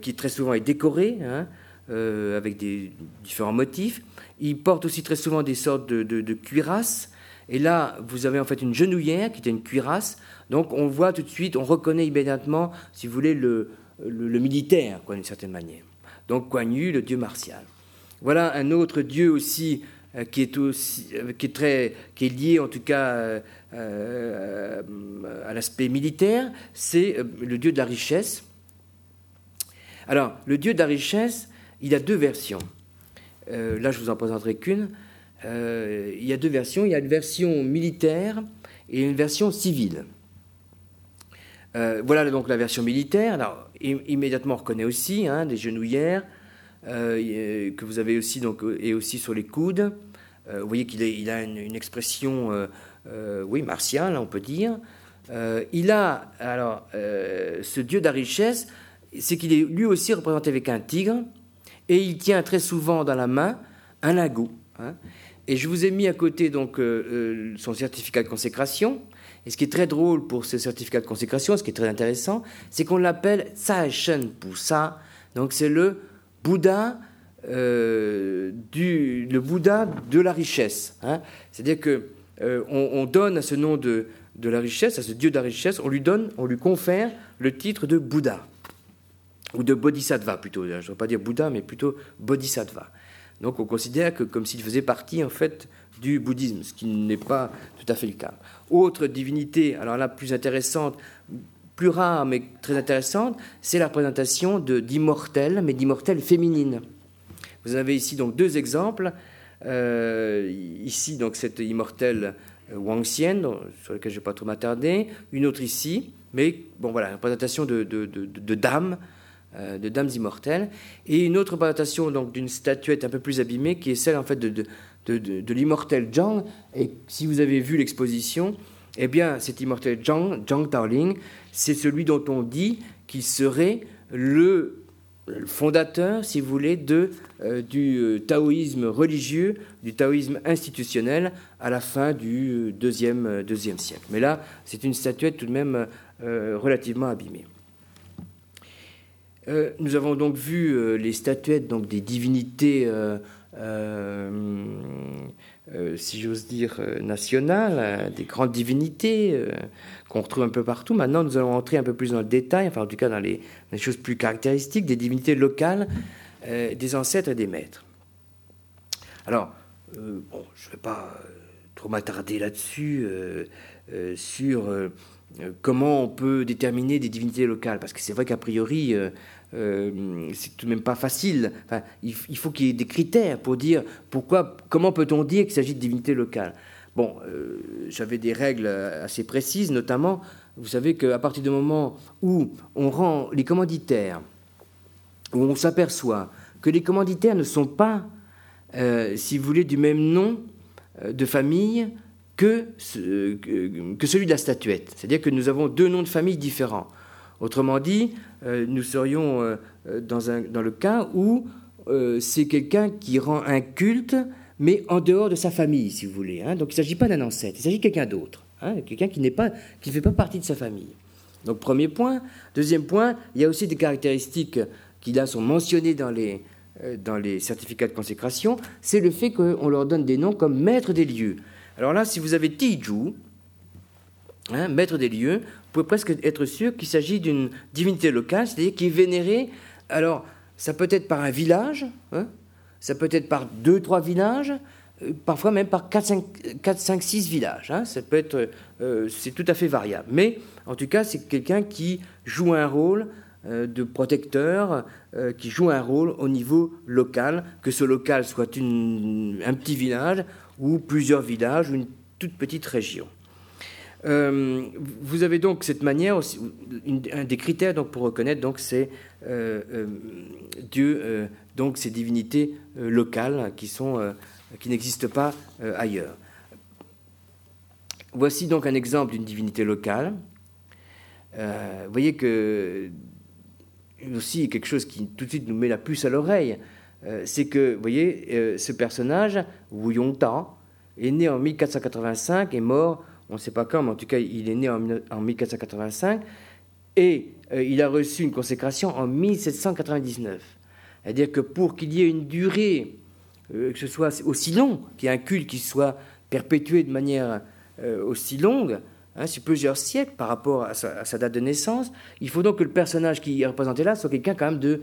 qui très souvent est décoré, hein, avec des différents motifs. Il porte aussi très souvent des sortes de, cuirasses. Et là, vous avez en fait une genouillère qui est une cuirasse. Donc on voit tout de suite, on reconnaît immédiatement, si vous voulez, le, militaire, d'une certaine manière. Donc Kuan le dieu martial. Voilà un autre dieu aussi euh, qui est aussi euh, très qui est lié en tout cas euh, à l'aspect militaire, c'est le dieu de la richesse. Alors le dieu de la richesse, il a deux versions. Là je vous en présenterai qu'une, il y a deux versions. Il y a une version militaire et une version civile. Euh, voilà donc la version militaire. Alors, immédiatement, on reconnaît aussi hein, des genouillères que vous avez aussi, donc, et aussi sur les coudes. vous voyez qu'il il a une, expression, oui, martiale, on peut dire. il a, alors, ce dieu de la richesse, c'est qu'il est lui aussi représenté avec un tigre et il tient très souvent dans la main un lago. Hein. Et je vous ai mis à côté donc euh, euh, son certificat de consécration. Et ce qui est très drôle pour ce certificat de consécration, ce qui est très intéressant, c'est qu'on l'appelle Shen Pusa. Donc c'est le Bouddha euh, du le Bouddha de la richesse. Hein. C'est-à-dire que on, donne à ce nom de, de la richesse, à ce Dieu de la richesse, on lui donne, on lui confère le titre de Bouddha ou de bodhisattva plutôt. Je ne veux pas dire Bouddha, mais plutôt bodhisattva. Donc on considère que comme s'il faisait partie en fait du bouddhisme, ce qui n'est pas tout à fait le cas. Autre divinité, alors là plus intéressante, plus rare mais très intéressante, c'est la représentation d'immortelles, mais d'immortelles féminines. Vous avez ici donc deux exemples. Euh, ici donc cette immortelle euh, Wang Xian, sur laquelle je ne vais pas trop m'attarder, une autre ici, mais bon voilà, représentation de, de, de dames euh, de Dames immortelles, et une autre représentation donc d'une statuette un peu plus abîmée qui est celle en fait de, de, de, l'immortel Zhang. Et si vous avez vu l'exposition, eh bien cet immortel Zhang, Zhang Taoling, c'est celui dont on dit qu'il serait le le fondateur, si vous voulez, de, euh, du euh, taoïsme religieux, du taoïsme institutionnel à la fin du deuxième, deuxième siècle. Mais là, c'est une statuette tout de même relativement abîmée. Nous avons donc vu les statuettes donc, des divinités euh, si j'ose dire, euh, nationales, hein, des grandes divinités euh, qu'on retrouve un peu partout. Maintenant, nous allons entrer un peu plus dans le détail, enfin en tout cas dans les, choses plus caractéristiques des divinités locales, des ancêtres et des maîtres. Alors, bon, je ne vais pas trop m'attarder là-dessus, sur comment on peut déterminer des divinités locales, parce que c'est vrai qu'a priori, euh, c'est tout de même pas facile. il, faut qu'il y ait des critères pour dire pourquoi, comment peut-on dire qu'il s'agit de divinité locale. Bon, euh, j'avais des règles assez précises, notamment, vous savez qu'à partir du moment où on rend les commanditaires, où on s'aperçoit que les commanditaires ne sont pas, euh, si vous voulez, du même nom de famille que, celui de la statuette. C'est-à-dire que nous avons deux noms de famille différents. Autrement dit, euh, nous serions euh, dans, un, dans, le cas où euh, c'est quelqu'un qui rend un culte, mais en dehors de sa famille, si vous voulez. Hein. Donc il ne s'agit pas d'un ancêtre, il s'agit de quelqu'un d'autre, hein, quelqu'un qui ne fait pas partie de sa famille. Donc premier point. Deuxième point, il y a aussi des caractéristiques qui là sont mentionnées dans les, dans les certificats de consécration, c'est le fait qu'on leur donne des noms comme maître des lieux. Alors là, si vous avez Tiju, hein, maître des lieux, pouvez presque être sûr qu'il s'agit d'une divinité locale, c'est-à-dire qui est vénérée. Alors, ça peut être par un village, hein, ça peut être par deux, trois villages, euh, parfois même par 4, 5, 6 villages. Hein. ça peut être, euh, c'est tout à fait variable. Mais en tout cas, c'est quelqu'un qui joue un rôle euh, de protecteur, qui joue un rôle au niveau local, que ce local soit un petit village ou plusieurs villages ou une toute petite région. Euh, vous avez donc cette manière, aussi, un des critères donc, pour reconnaître, donc, c'est euh, euh, Dieu, donc ces divinités locales qui, sont, qui n'existent pas ailleurs. Voici donc un exemple d'une divinité locale. vous voyez que aussi quelque chose qui tout de suite nous met la puce à l'oreille, c'est que, vous voyez, ce personnage, Wu Yongta, est né en 1485 et mort on ne sait pas quand, mais en tout cas, il est né en, 1485, et euh, il a reçu une consécration en 1799. C'est-à-dire que pour qu'il y ait une durée, euh, que ce soit aussi long, qu'il y ait un culte qui soit perpétué de manière euh, aussi longue, hein, plusieurs siècles par rapport à sa, date de naissance, il faut donc que le personnage qui est représenté là soit quelqu'un quand même de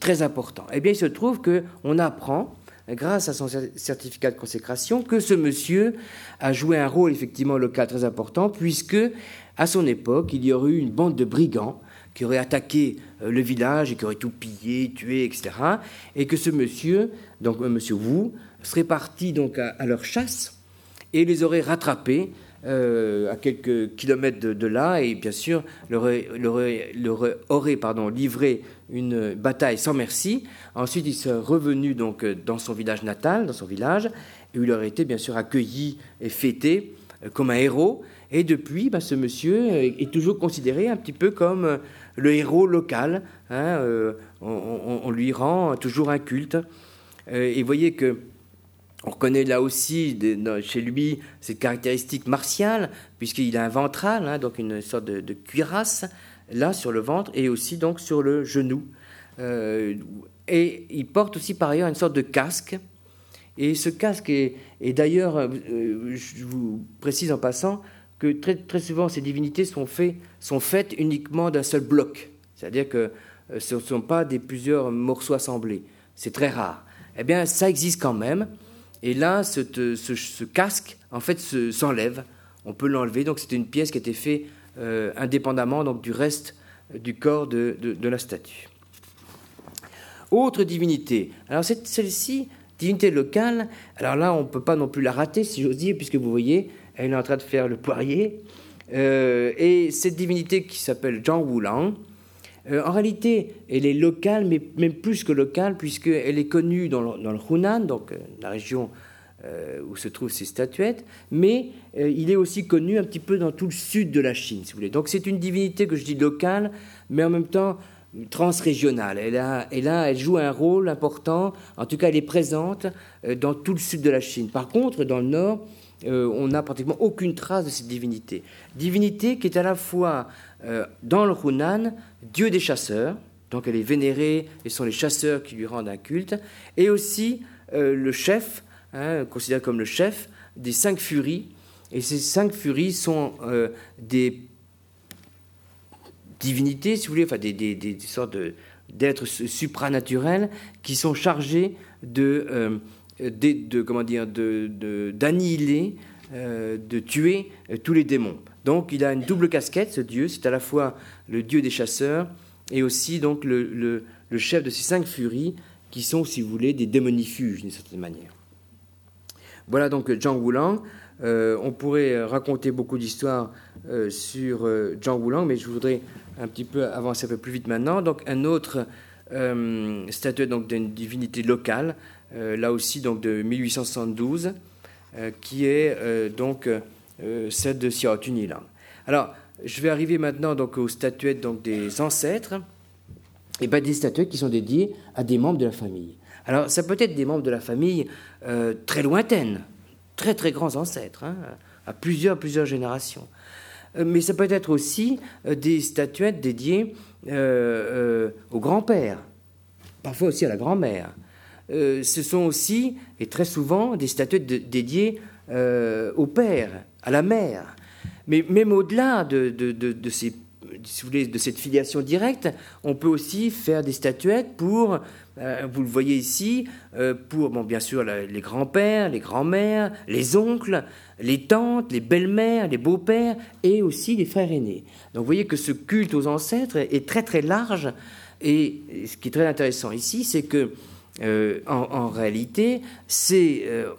très important. Eh bien, il se trouve qu'on apprend grâce à son certificat de consécration, que ce monsieur a joué un rôle effectivement local très important, puisque à son époque, il y aurait eu une bande de brigands qui auraient attaqué euh, le village et qui auraient tout pillé, tué, etc. Et que ce monsieur, donc euh, monsieur Wu, serait parti donc à, leur chasse et les aurait rattrapés euh, à quelques kilomètres de, là, et bien sûr leur, aurait, livré une bataille sans merci. Ensuite, il serait revenu donc dans son village natal, dans son village, et il aurait été bien sûr accueilli et fêté euh, comme un héros. Et depuis, bah, ce monsieur est toujours considéré un petit peu comme euh, le héros local. Hein, on, lui rend toujours un culte. et voyez que on reconnaît là aussi chez lui cette caractéristique martiale, puisqu'il a un ventral, hein, donc une sorte de, cuirasse, là sur le ventre, et aussi donc sur le genou. Euh, et il porte aussi par ailleurs une sorte de casque. Et ce casque est, d'ailleurs, euh, je vous précise en passant, que très, très souvent ces divinités sont, sont faites uniquement d'un seul bloc. C'est-à-dire que euh, ce ne sont pas des plusieurs morceaux assemblés. C'est très rare. Eh bien, ça existe quand même. Et là, ce, casque, en fait, s'enlève. On peut l'enlever. Donc, c'était une pièce qui était faite euh, indépendamment donc, du reste du corps de, la statue. Autre divinité. Alors, celle-ci, divinité locale, alors là, on ne peut pas non plus la rater, si j'ose dire, puisque vous voyez, elle est en train de faire le poirier. Euh, et cette divinité qui s'appelle Zhang Wulang, euh, en réalité, elle est locale, mais même plus que locale, puisqu'elle est connue dans le, Hunan, donc euh, la région euh, où se trouvent ces statuettes, mais il est aussi connu un petit peu dans tout le sud de la Chine, si vous voulez. Donc c'est une divinité que je dis locale, mais en même temps transrégionale. Elle a, et là, elle joue un rôle important, en tout cas elle est présente dans tout le sud de la Chine. Par contre, dans le nord, on n'a pratiquement aucune trace de cette divinité. Divinité qui est à la fois dans le Hunan, dieu des chasseurs, donc elle est vénérée et sont les chasseurs qui lui rendent un culte, et aussi le chef, hein, considéré comme le chef des cinq furies, et ces cinq furies sont euh, des divinités, si vous voulez, enfin des, sortes d'êtres supranaturels qui sont chargés de, euh, d'annihiler, euh, de tuer tous les démons. Donc il a une double casquette, ce dieu. C'est à la fois le dieu des chasseurs et aussi donc le, chef de ces cinq furies qui sont, si vous voulez, des démonifuges d'une certaine manière. Voilà donc Zhang Wulang. Euh, on pourrait raconter beaucoup d'histoires euh, sur euh, Zhang Wulang, mais je voudrais un petit peu avancer un peu plus vite maintenant. Donc un autre donc d'une divinité locale, là aussi de 1872, qui est donc celle de Xiao Tunilang. Alors je vais arriver maintenant donc aux statuettes donc des ancêtres, et bien des statuettes qui sont dédiées à des membres de la famille. Alors ça peut être des membres de la famille très lointaines, très très grands ancêtres, hein, à plusieurs, plusieurs générations. Euh, mais ça peut être aussi euh, des statuettes dédiées euh, au grand-père, parfois aussi à la grand-mère. ce sont aussi, et très souvent, des statuettes dédiées au père, à la mère. Mais même au-delà de, de, de, ces si vous voulez, de cette filiation directe, on peut aussi faire des statuettes pour euh, vous le voyez ici, euh, pour bon, bien sûr les grands-pères, les grands-mères, les oncles, les tantes, les belles-mères, les beaux-pères et aussi les frères aînés. Donc vous voyez que ce culte aux ancêtres est très très large et ce qui est très intéressant ici, c'est que euh, en, réalité, c'est, euh,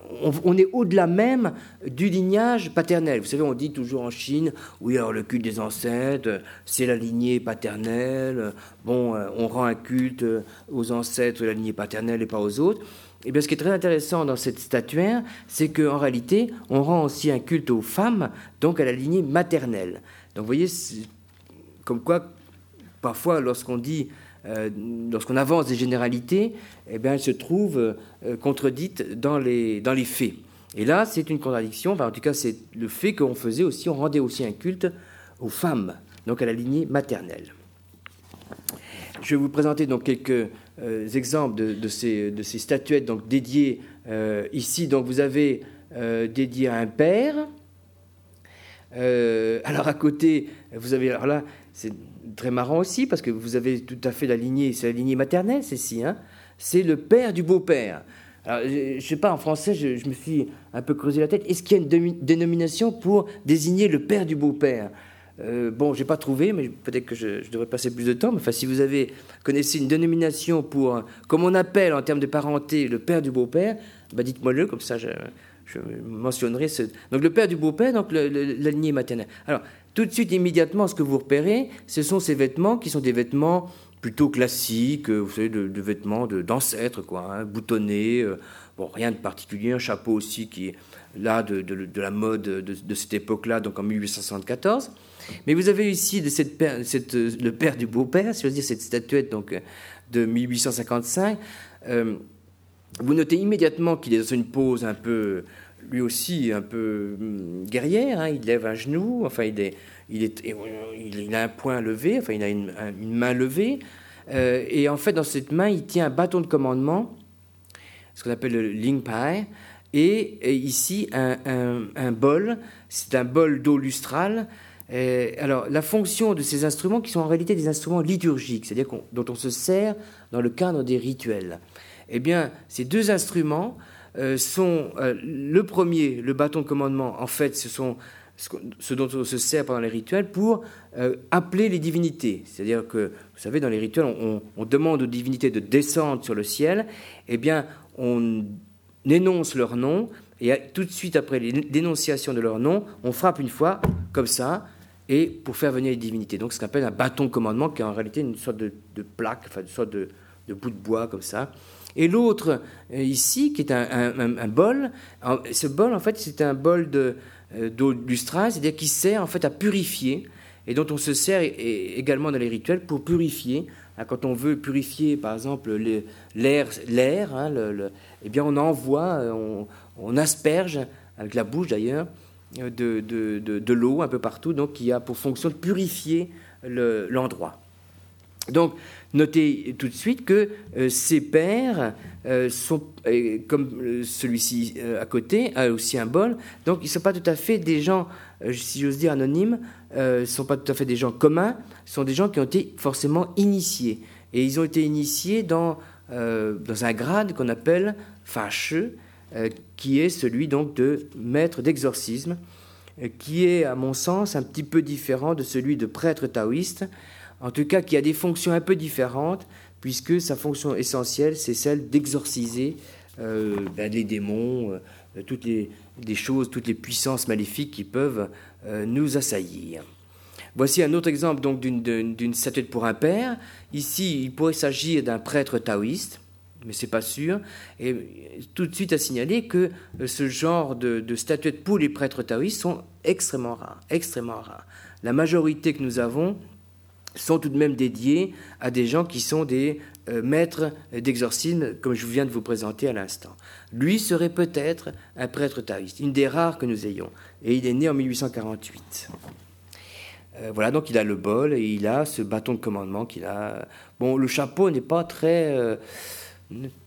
on, est au-delà même du lignage paternel. Vous savez, on dit toujours en Chine, oui, alors le culte des ancêtres, c'est la lignée paternelle. Bon, euh, on rend un culte aux ancêtres de la lignée paternelle et pas aux autres. Et eh bien, ce qui est très intéressant dans cette statuaire, c'est qu'en réalité, on rend aussi un culte aux femmes, donc à la lignée maternelle. Donc, vous voyez, comme quoi, parfois, lorsqu'on dit euh, lorsqu'on avance des généralités, eh bien, elles se trouvent euh, contredites dans les, dans les faits. Et là, c'est une contradiction, en tout cas, c'est le fait qu'on faisait aussi, on rendait aussi un culte aux femmes, donc à la lignée maternelle. Je vais vous présenter donc quelques euh, exemples de, ces, de, ces, statuettes donc dédiées ici. Donc vous avez dédié à un père. alors à côté, vous avez alors là, c'est très marrant aussi, parce que vous avez tout à fait la lignée, c'est la lignée maternelle, ceci, hein c'est le père du beau-père. Alors, je ne sais pas, en français, je, me suis un peu creusé la tête. Est-ce qu'il y a une dénomination pour désigner le père du beau-père? Euh, bon, j'ai pas trouvé, mais peut-être que je, devrais passer plus de temps. Mais enfin, si vous avez connaissez une dénomination pour, comme on appelle en termes de parenté, le père du beau-père, bah dites-moi-le, comme ça je, mentionnerai ce. Donc le père du beau-père, donc la lignée maternelle. Alors, tout de suite, immédiatement, ce que vous repérez, ce sont ces vêtements qui sont des vêtements plutôt classiques, vous savez, de, vêtements d'ancêtres, quoi, hein, boutonnés, euh, bon, rien de particulier, un chapeau aussi qui est là de, la mode de, cette époque-là, donc en 1874. Mais vous avez ici cette, le père du beau-père, si dire, cette statuette donc, de 1855. Euh, vous notez immédiatement qu'il est dans une pose un peu lui aussi un peu hum, guerrière. Hein. il lève un genou, enfin il, est, il, il a un poing levé, enfin il a une, main levée. Euh, et en fait, dans cette main, il tient un bâton de commandement, ce qu'on appelle le Ling Pai, et, ici un, bol, c'est un bol d'eau lustrale. alors, la fonction de ces instruments, qui sont en réalité des instruments liturgiques, c'est-à-dire dont on se sert dans le cadre des rituels, eh bien, ces deux instruments euh, sont euh, le premier, le bâton de commandement, en fait, ce sont ce dont on se sert pendant les rituels pour euh, appeler les divinités. C'est-à-dire que, vous savez, dans les rituels, on, demande aux divinités de descendre sur le ciel, eh bien, on énonce leur nom, et tout de suite après l'énonciation de leur nom, on frappe une fois, comme ça, et pour faire venir les divinités. Donc, ce qu'on appelle un bâton de commandement, qui est en réalité une sorte de, plaque, enfin, une sorte de, de bout de bois, comme ça, et l'autre euh, ici, qui est un, bol, ce bol, en fait, c'est un bol euh, d'eau lustrale, c'est-à-dire qui sert en fait à purifier. et dont on se sert également dans les rituels pour purifier. Hein, quand on veut purifier, par exemple, l'air, l'air hein, eh bien, on envoie, on, asperge, avec la bouche d'ailleurs, de, de, de, l'eau un peu partout, donc qui a pour fonction de purifier l'endroit. Donc, notez tout de suite que euh, ces pères euh, sont, comme celui-ci euh, à côté, a aussi un bol, donc ils ne sont pas tout à fait des gens, si j'ose dire, anonymes, ne sont pas tout à fait des gens communs, sont des gens qui ont été forcément initiés. Et ils ont été initiés dans, dans un grade qu'on appelle fâcheux, qui est celui donc de maître d'exorcisme, qui est, à mon sens, un petit peu différent de celui de prêtre taoïste, en tout cas qui a des fonctions un peu différentes, puisque sa fonction essentielle, c'est celle d'exorciser euh, ben, les démons, euh, toutes les, choses, toutes les puissances maléfiques qui peuvent euh, nous assaillir. Voici un autre exemple donc d'une statuette pour un père. Ici, il pourrait s'agir d'un prêtre taoïste, mais c'est pas sûr. Et tout de suite à signaler que ce genre de, de statuettes pour les prêtres taoïstes sont extrêmement rares, extrêmement rares. La majorité que nous avons sont tout de même dédiés à des gens qui sont des euh, maîtres d'exorcisme, comme je viens de vous présenter à l'instant. Lui serait peut-être un prêtre taoïste, une des rares que nous ayons, et il est né en 1848. Euh, voilà, donc il a le bol et il a ce bâton de commandement qu'il a. Bon, le chapeau n'est pas très. Euh,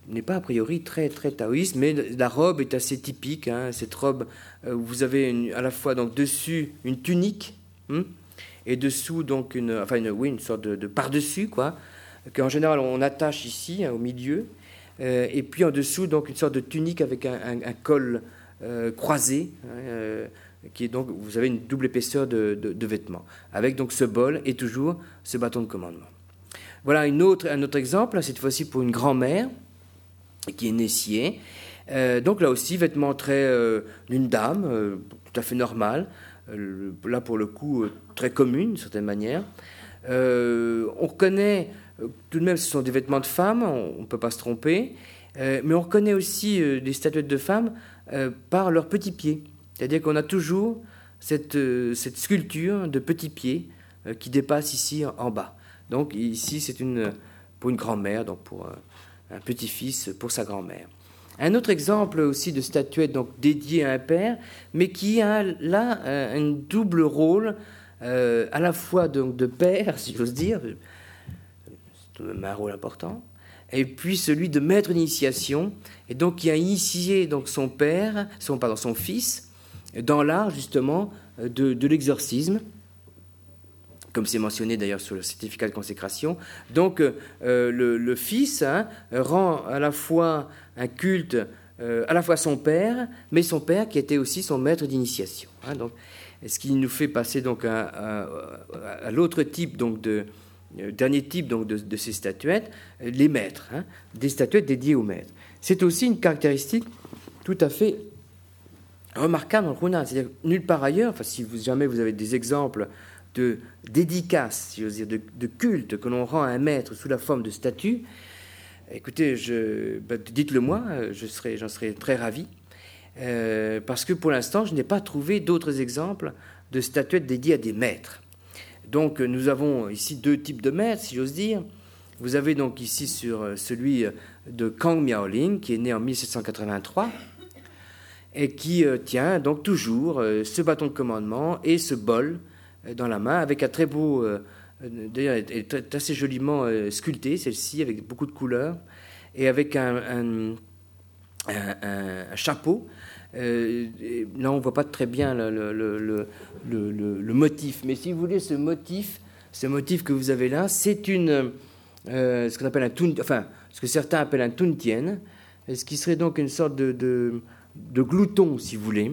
n'est pas a priori très très taoïste, mais la robe est assez typique. Hein, cette robe, vous avez à la fois donc dessus une tunique, hein, et dessous donc une, enfin oui, une sorte de, par-dessus quoi, qu'en général on attache ici hein, au milieu, euh, et puis en dessous donc une sorte de tunique avec un, col euh, croisé, hein, euh, qui est donc vous avez une double épaisseur de, de, vêtements, avec donc ce bol et toujours ce bâton de commandement. Voilà une autre, un autre exemple, cette fois-ci pour une grand-mère qui est nessier. donc là aussi, vêtements très d'une dame, tout à fait normale, euh, là pour le coup euh, très commune d'une certaine manière. Euh, on reconnaît, tout de même ce sont des vêtements de femmes, on ne peut pas se tromper, mais on reconnaît aussi des statuettes de femmes par leurs petits pieds. C'est-à-dire qu'on a toujours cette, cette, sculpture de petits pieds qui dépasse ici en bas. Donc ici c'est une, pour une grand-mère, donc pour un petit-fils pour sa grand-mère. Un autre exemple aussi de statuette donc dédiée à un père, mais qui a là euh, un double rôle, euh, à la fois donc de père, si j'ose dire, c'est un rôle important, et puis celui de maître d'initiation, et donc qui a initié donc son père, son pardon, son fils, dans l'art justement de, l'exorcisme comme c'est mentionné d'ailleurs sur le certificat de consécration. Donc euh, le, fils hein, rend à la fois un culte euh, à la fois son père, mais son père qui était aussi son maître d'initiation. Hein, donc, ce qui nous fait passer donc à, l'autre type donc de euh, dernier type donc de, ces statuettes, les maîtres, hein, des statuettes dédiées aux maîtres. C'est aussi une caractéristique tout à fait remarquable dans le. C'est-à-dire nulle part ailleurs, enfin, si jamais vous avez des exemples de dédicace, si dire, de, culte que l'on rend à un maître sous la forme de statue, écoutez, bah, dites-le moi, je serais, j'en serais très ravi, euh, parce que pour l'instant, je n'ai pas trouvé d'autres exemples de statuettes dédiées à des maîtres. Donc, nous avons ici deux types de maîtres, si j'ose dire. Vous avez donc ici sur euh, celui de Kang Miaoling, qui est né en 1783 et qui euh, tient donc toujours ce bâton de commandement et ce bol euh, dans la main, avec un très beau, euh, d'ailleurs, est assez joliment euh, sculpté, celle-ci, avec beaucoup de couleurs, et avec un, chapeau. là, on ne voit pas très bien le, motif, mais si vous voulez, ce motif, ce motif que vous avez là, c'est une, ce qu'on appelle un enfin, ce que certains appellent un tuntien, ce qui serait donc une sorte de, glouton, si vous voulez,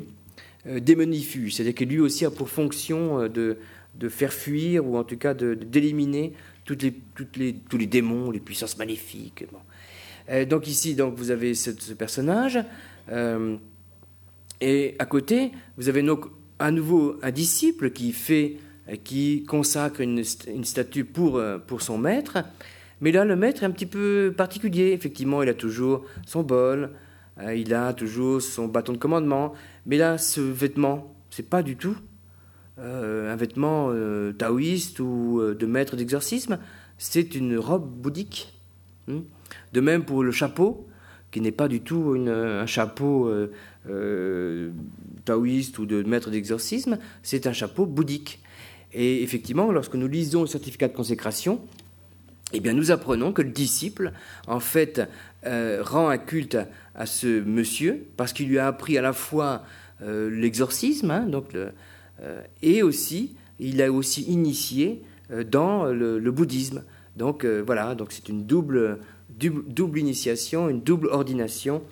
euh, c'est-à-dire que lui aussi a pour fonction euh, de, de faire fuir ou en tout cas d'éliminer toutes les, toutes les, tous les démons, les puissances maléfiques. Euh, donc ici, donc, vous avez ce, personnage, et à côté, vous avez donc à nouveau un disciple qui fait, qui consacre une, une statue pour, pour son maître. Mais là, le maître est un petit peu particulier. Effectivement, il a toujours son bol, il a toujours son bâton de commandement, mais là, ce vêtement, c'est pas du tout un vêtement taoïste ou de maître d'exorcisme, c'est une robe bouddhique. Hmm. De même pour le chapeau, qui n'est pas du tout un chapeau taoïste ou de maître d'exorcisme, c'est un chapeau bouddhique. Et effectivement, lorsque nous lisons le certificat de consécration, eh bien, nous apprenons que le disciple, en fait, euh, rend un culte à ce monsieur parce qu'il lui a appris à la fois euh, l'exorcisme, hein, donc euh, et aussi il a aussi initié dans le, bouddhisme. Donc voilà, donc c'est une double, double, initiation, une double ordination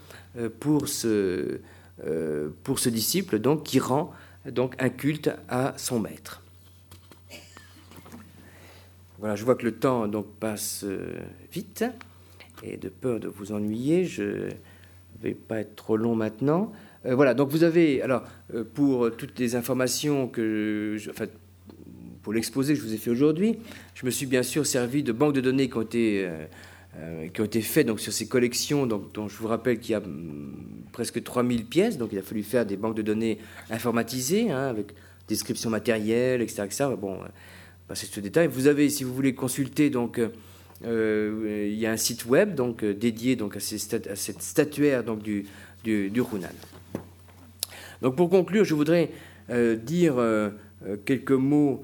pour ce pour ce disciple donc qui rend donc un culte à son maître. Voilà, je vois que le temps donc passe euh, vite et de peur de vous ennuyer, je ne vais pas être trop long maintenant. Euh, voilà, donc vous avez, alors, euh, pour toutes les informations que, je, enfin, pour l'exposé que je vous ai fait aujourd'hui, je me suis bien sûr servi de banques de données qui ont été, qui ont été faites donc, sur ces collections, donc, dont je vous rappelle qu'il y a mm, presque 3000 pièces, donc il a fallu faire des banques de données informatisées, hein, avec description matérielle, etc. etc. Bon, passer ce détail. Vous avez, si vous voulez consulter, donc, euh, euh, il y a un site web donc, euh, dédié donc, à, cette statuaire donc, du, du, Hunan. Donc, pour conclure, je voudrais dire quelques mots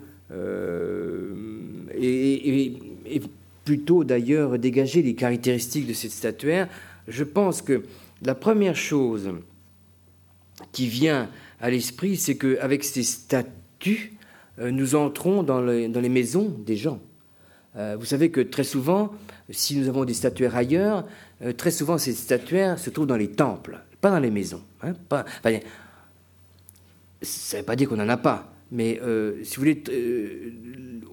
et, plutôt d'ailleurs dégager les caractéristiques de cette statuaire. Je pense que la première chose qui vient à l'esprit, c'est qu'avec ces statues, euh, nous entrons dans les, maisons des gens. Euh, vous savez que très souvent, si nous avons des statuaires ailleurs, euh, très souvent ces statuaires se trouvent dans les temples, pas dans les maisons. Hein, ça ne veut pas dire qu'on n'en a pas, mais si vous voulez,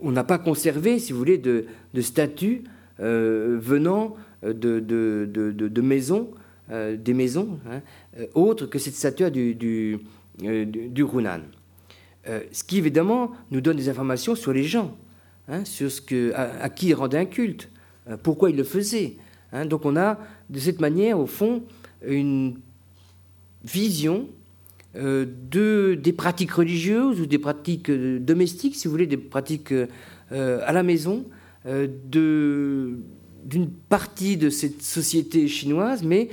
on n'a pas conservé, si vous voulez, de, statues venant de, de, maisons, des maisons, hein, autres que cette statue du, du, Runan. Euh, ce qui évidemment nous donne des informations sur les gens, hein, sur ce que, à, qui ils rendaient un culte, euh, pourquoi ils le faisaient. Hein. Donc on a de cette manière, au fond, une vision euh, de, des pratiques religieuses ou des pratiques domestiques, si vous voulez, des pratiques à la maison, d'une partie de cette société chinoise, mais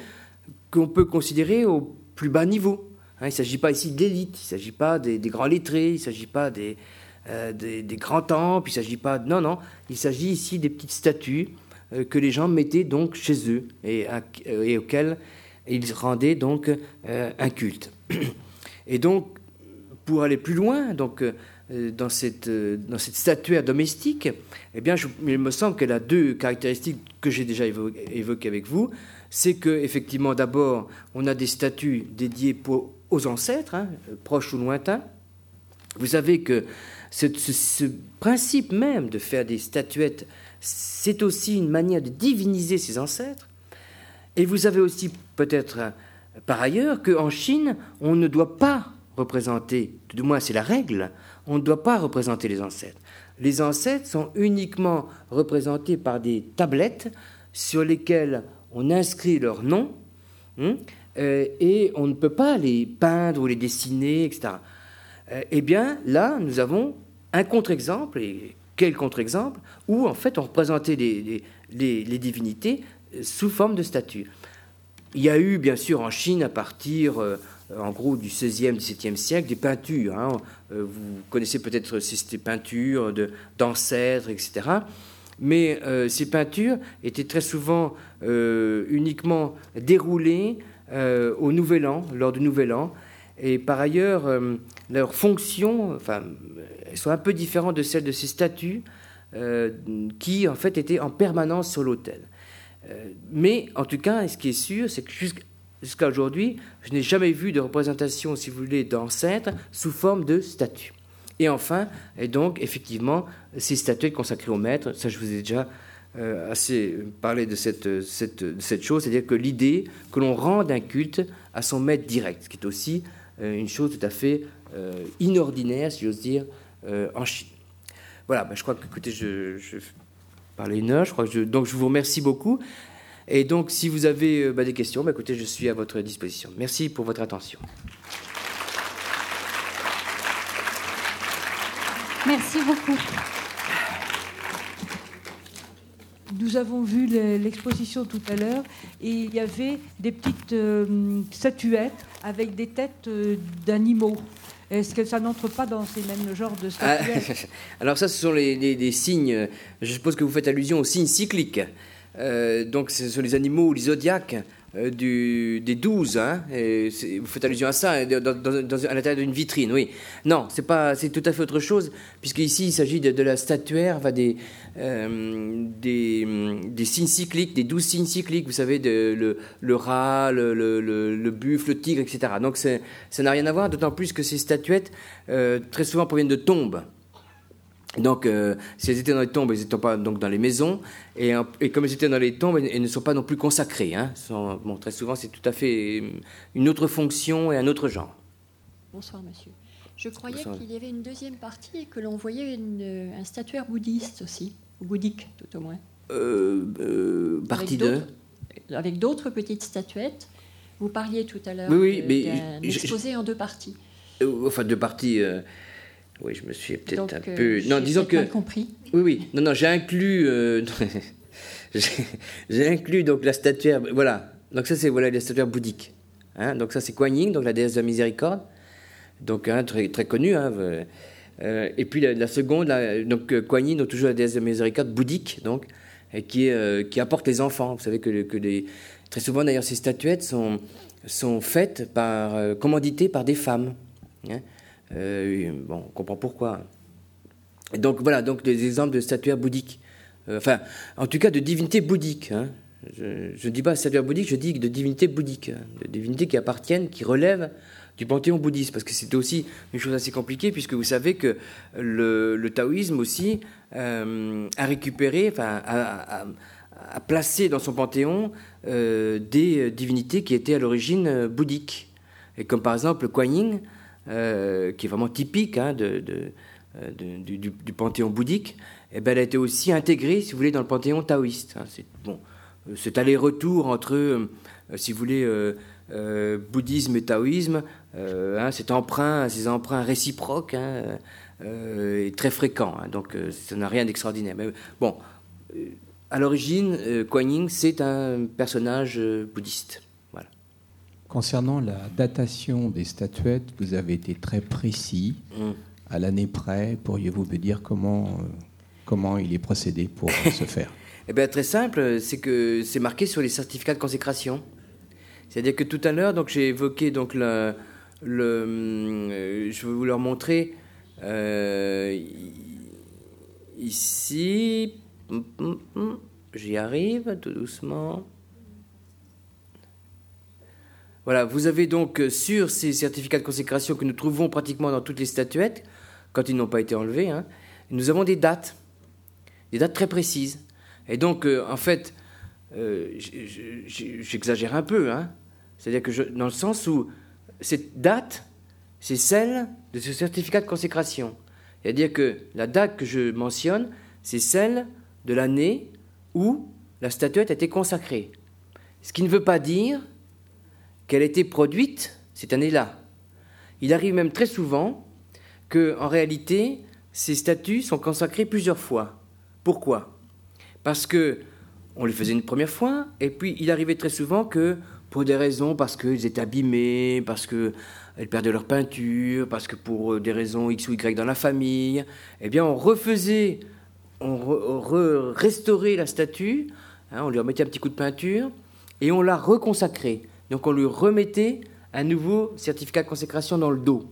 qu'on peut considérer au plus bas niveau. Hein, il ne s'agit pas ici d'élite, il ne s'agit pas des, grands lettrés, il ne s'agit pas euh, des, des, grands temples, il ne s'agit pas... Non, non, il s'agit ici des petites statues euh, que les gens mettaient donc chez eux et, euh, et auxquelles ils rendaient donc un culte. Et donc, pour aller plus loin, donc, dans, cette, dans cette statuaire domestique, eh bien, il me semble qu'elle a deux caractéristiques que j'ai déjà évoquées avec vous. C'est que effectivement, d'abord, on a des statues dédiées aux ancêtres, hein, proches ou lointains. Vous savez que ce, principe même de faire des statuettes, c'est aussi une manière de diviniser ses ancêtres. Et vous avez aussi peut-être par ailleurs qu'en Chine, on ne doit pas représenter, du moins c'est la règle, on ne doit pas représenter les ancêtres. Les ancêtres sont uniquement représentés par des tablettes sur lesquelles on inscrit leur nom, hein, euh, et on ne peut pas les peindre ou les dessiner, etc. Euh, eh bien, là, nous avons un contre-exemple, et quel contre-exemple, où en fait on représentait les, divinités sous forme de statues. Il y a eu, bien sûr, en Chine, à partir, en gros, du XVIe, XVIIe siècle, des peintures. Hein. Vous connaissez peut-être ces, peintures d'ancêtres, etc. Mais ces peintures étaient très souvent uniquement déroulées euh, au Nouvel An, lors du Nouvel An. Et par ailleurs, euh, leurs fonctions enfin, elles sont un peu différentes de celles de ces statues euh, qui, en fait, étaient en permanence sur l'autel. Mais, en tout cas, ce qui est sûr, c'est que jusqu'à aujourd'hui, je n'ai jamais vu de représentation, si vous voulez, d'ancêtres sous forme de statues. Et enfin, et donc, effectivement, ces statues consacrées au maître, ça je vous ai déjà euh, assez parler de cette, chose, c'est-à-dire que l'idée que l'on rende un culte à son maître direct, ce qui est aussi euh, une chose tout à fait euh, inordinaire, si j'ose dire, en Chine. Voilà, ben, je crois que, écoutez, je parlais une heure, je crois que je, donc je vous remercie beaucoup. Et donc, si vous avez ben, des questions, ben, écoutez, je suis à votre disposition. Merci pour votre attention. Merci beaucoup. Nous avons vu l'exposition tout à l'heure et il y avait des petites euh, statuettes avec des têtes euh, d'animaux. Est-ce que ça n'entre pas dans ces mêmes genres de ah, statuettes Alors ça, ce sont les, signes, je suppose que vous faites allusion aux signes cycliques. Euh, donc ce sont les animaux ou les zodiaques du, des douze. Hein, vous faites allusion à ça, hein, à l'intérieur d'une vitrine, oui. Non, c'est pas, c'est tout à fait autre chose, puisqu'ici il s'agit de, la statuaire, des, euh, des, des, signes cycliques, des douze signes cycliques, vous savez, de, le, le, rat, le, le, le, buffle, le tigre, etc. Donc ça n'a rien à voir, d'autant plus que ces statuettes, euh, très souvent, proviennent de tombes. Donc, euh, si elles étaient dans les tombes, elles n'étaient pas donc dans les maisons, et, et, comme elles étaient dans les tombes, elles, ne sont pas non plus consacrées. Hein. bon, très souvent, c'est tout à fait une autre fonction et un autre genre. Bonsoir, monsieur. Je croyais qu'il y avait une deuxième partie et que l'on voyait une, un statuaire bouddhiste aussi, ou bouddhique tout au moins. Euh, euh partie 2 Avec d'autres petites statuettes. Vous parliez tout à l'heure oui, oui, d'un exposé en deux parties. Euh, enfin, deux parties. Oui, je me suis peut-être un euh, peu. Non, disons que. compris. Oui, oui. Non, non, j'ai inclus. Euh, j'ai inclus donc la statuaire. Voilà. Donc ça, c'est voilà la statuaire bouddhique. Hein. donc ça, c'est Kuan Yin, donc la déesse de la miséricorde. Donc hein, très très connue. Hein, euh, et puis la, seconde, donc Kuan Yin, donc toujours la déesse de la miséricorde bouddhique, donc et qui qui apporte les enfants. Vous savez que, que les, très souvent d'ailleurs ces statuettes sont sont faites par commanditées par des femmes. Hein. Euh, bon, on comprend pourquoi. donc voilà, donc des exemples de statuaires bouddhiques. Euh, enfin, en tout cas de divinités bouddhiques. Hein. Je ne dis pas statuaire bouddhique, je dis de divinités bouddhiques, hein. de divinités qui appartiennent, qui relèvent du panthéon bouddhiste, parce que c'était aussi une chose assez compliquée, puisque vous savez que le, taoïsme aussi euh, a récupéré, enfin, a, placé dans son panthéon des divinités qui étaient à l'origine bouddhiques. Et comme par exemple Kuan Yin, euh, qui est vraiment typique hein, de, euh, du, panthéon bouddhique, eh ben, elle a été aussi intégrée, si vous voulez, dans le panthéon taoïste. Hein. C'est bon, euh, cet aller-retour entre, si vous voulez, bouddhisme et taoïsme, hein, emprunt, ces emprunts réciproques, est très fréquent. donc, ça n'a rien d'extraordinaire. Mais bon, à l'origine, Kuan Yin, c'est un personnage bouddhiste. Concernant la datation des statuettes, vous avez été très précis. Mm. À l'année près, pourriez-vous me dire comment, euh, comment il est procédé pour se faire? Eh bien, très simple, c'est que c'est marqué sur les certificats de consécration. C'est-à-dire que tout à l'heure, donc j'ai évoqué donc le, le, je vais vous leur montrer euh, ici. J'y arrive tout doucement. Voilà, vous avez donc euh, sur ces certificats de consécration que nous trouvons pratiquement dans toutes les statuettes, quand ils n'ont pas été enlevés, hein, nous avons des dates, des dates très précises. Et donc, euh, en fait, euh, j'exagère un peu, hein, c'est-à-dire que dans le sens où cette date, c'est celle de ce certificat de consécration. C'est-à-dire que la date que je mentionne, c'est celle de l'année où la statuette a été consacrée. Ce qui ne veut pas dire qu'elle a été produite cette année-là. Il arrive même très souvent que, en réalité, ces statues sont consacrées plusieurs fois. Pourquoi? Parce que on les faisait une première fois, et puis il arrivait très souvent que, pour des raisons, parce qu'ils étaient abîmés, parce qu'elles perdaient leur peinture, parce que pour des raisons X ou Y dans la famille, eh bien on refaisait, on, restaurait la statue, hein, on lui remettait un petit coup de peinture, et on la reconsacrait. Donc on lui remettait un nouveau certificat de consécration dans le dos.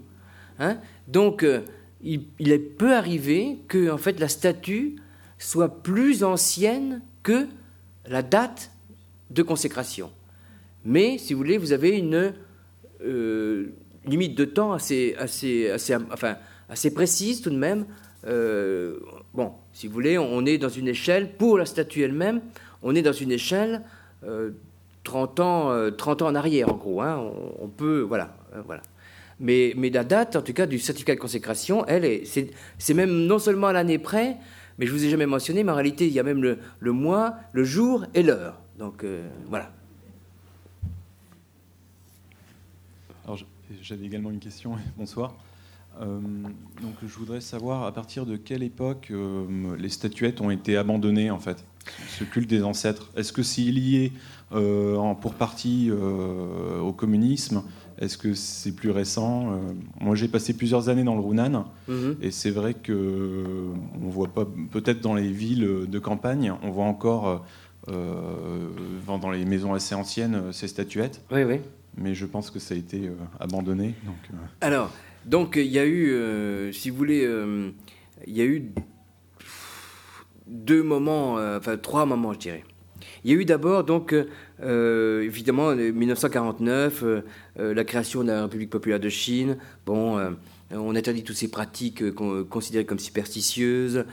Hein. Donc euh, il, est peut arriver que en fait la statue soit plus ancienne que la date de consécration. Mais si vous voulez, vous avez une euh, limite de temps assez précise tout de même. Euh, bon, si vous voulez, on est dans une échelle, pour la statue elle-même, on est dans une échelle 30 ans, 30 euh, ans en arrière, en gros. Hein, on, peut, voilà, euh, voilà. Mais, la date, en tout cas, du certificat de consécration, elle, c'est même non seulement à l'année près, mais je vous ai jamais mentionné, mais en réalité, il y a même le, le mois, le jour et l'heure. Donc, euh, voilà. Alors, j'avais également une question. Bonsoir. Donc je voudrais savoir à partir de quelle époque les statuettes ont été abandonnées en fait, ce culte des ancêtres. Est-ce que c'est lié en, pour partie au communisme est-ce que c'est plus récent euh, Moi, j'ai passé plusieurs années dans le Runan, mhm. et c'est vrai que on voit pas, peut-être dans les villes de campagne, on voit encore euh, dans les maisons assez anciennes euh, ces statuettes. Oui, oui. Mais je pense que ça a été abandonné. Donc, Alors, donc il y a eu, si vous voulez, il y a eu deux moments, enfin trois moments, je dirais. Il y a eu d'abord, donc, euh, évidemment, 1949, euh, euh, la création de la République populaire de Chine. Bon, on interdit toutes ces pratiques considérées comme superstitieuses.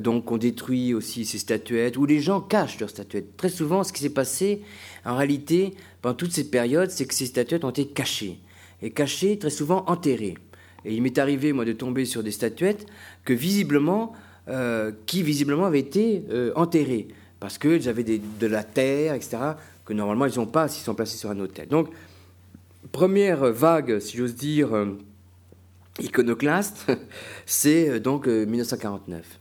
donc, on détruit aussi ces statuettes, où les gens cachent leurs statuettes. Très souvent, ce qui s'est passé, en réalité, pendant toute cette période, c'est que ces statuettes ont été cachées. Et cachées, très souvent enterrées. Et il m'est arrivé, moi, de tomber sur des statuettes que visiblement, qui visiblement avaient été enterrées parce qu'elles avaient de la terre, etc., que normalement ils n'ont pas s'ils sont placés sur un hôtel. Donc, première vague, si j'ose dire, euh, iconoclaste, c'est euh, donc 1949.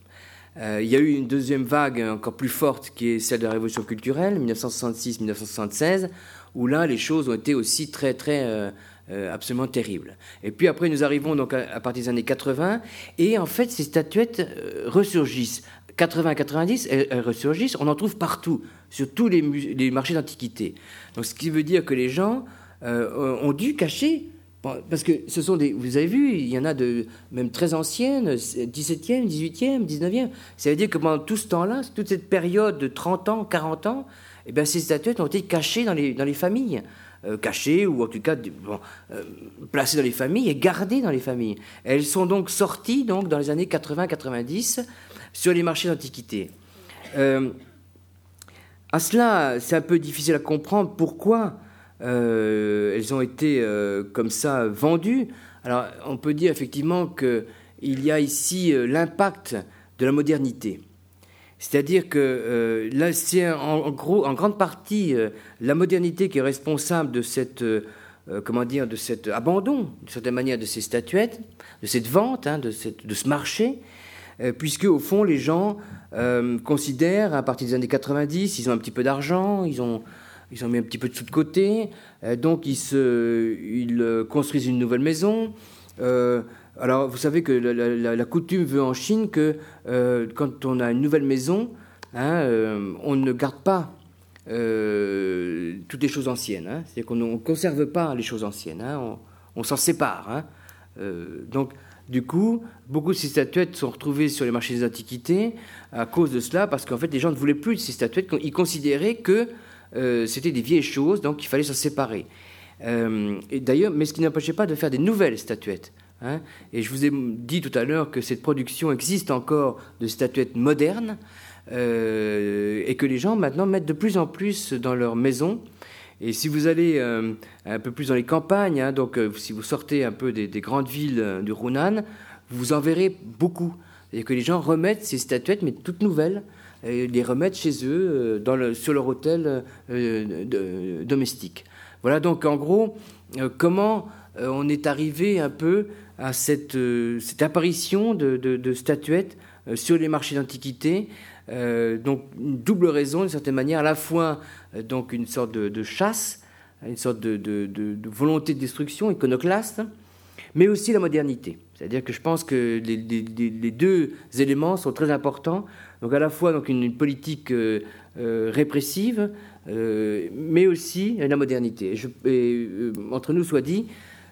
Euh, il y a eu une deuxième vague encore plus forte qui est celle de la révolution culturelle, 1966-1976, où là les choses ont été aussi très très absolument terribles. Et puis après nous arrivons donc à, partir des années 80, et en fait ces statuettes ressurgissent 80-90, elles, ressurgissent, on en trouve partout, sur tous les, marchés d'antiquité. Donc ce qui veut dire que les gens euh, ont dû cacher, parce que ce sont des, vous avez vu, il y en a de même très anciennes, 17e, 18e, 19e. Ça veut dire que pendant tout ce temps-là, toute cette période de 30 ans, 40 ans, eh bien, ces statuettes ont été cachées dans les, dans les familles. Euh, cachées ou en tout cas bon, euh, placées dans les familles et gardées dans les familles. Elles sont donc sorties donc dans les années 80-90 sur les marchés d'antiquité. Euh, à cela, c'est un peu difficile à comprendre pourquoi elles ont été comme ça vendues. Alors, on peut dire effectivement qu'il y a ici l'impact de la modernité. C'est-à-dire que là, c'est en, gros, en grande partie la modernité qui est responsable de cette, comment dire, de cet abandon, de certaine manière, de ces statuettes, de cette vente, hein, de, ce marché. Euh, puisque au fond les gens euh, considèrent à partir des années 90, ils ont un petit peu d'argent, ils ont mis un petit peu de sous de côté, euh, donc ils construisent une nouvelle maison. Alors vous savez que la, coutume veut en Chine que quand on a une nouvelle maison, hein, on ne garde pas toutes les choses anciennes. Hein. C'est-à-dire qu'on ne conserve pas les choses anciennes, hein. on, s'en sépare. donc du coup, beaucoup de ces statuettes sont retrouvées sur les marchés des antiquités à cause de cela, parce qu'en fait, les gens ne voulaient plus de ces statuettes. Ils considéraient que euh, c'était des vieilles choses, donc il fallait s'en séparer. Euh, d'ailleurs, mais ce qui n'empêchait pas de faire des nouvelles statuettes. Hein. Et je vous ai dit tout à l'heure que cette production existe encore de statuettes modernes euh, et que les gens maintenant mettent de plus en plus dans leur maison et si vous allez euh, un peu plus dans les campagnes, hein, donc euh, si vous sortez un peu des, grandes villes du Runan, vous en verrez beaucoup. Et que les gens remettent ces statuettes, mais toutes nouvelles, et les remettent chez eux dans le, sur leur hôtel domestique. Voilà donc en gros comment on est arrivé un peu à cette, cette apparition de, statuettes sur les marchés d'antiquité euh, donc une double raison, d'une certaine manière, à la fois euh, donc une sorte de, chasse, une sorte de, volonté de destruction iconoclaste, mais aussi la modernité. C'est-à-dire que je pense que les, deux éléments sont très importants. Donc à la fois donc une, politique euh, répressive, mais aussi la modernité. Et entre nous soit dit,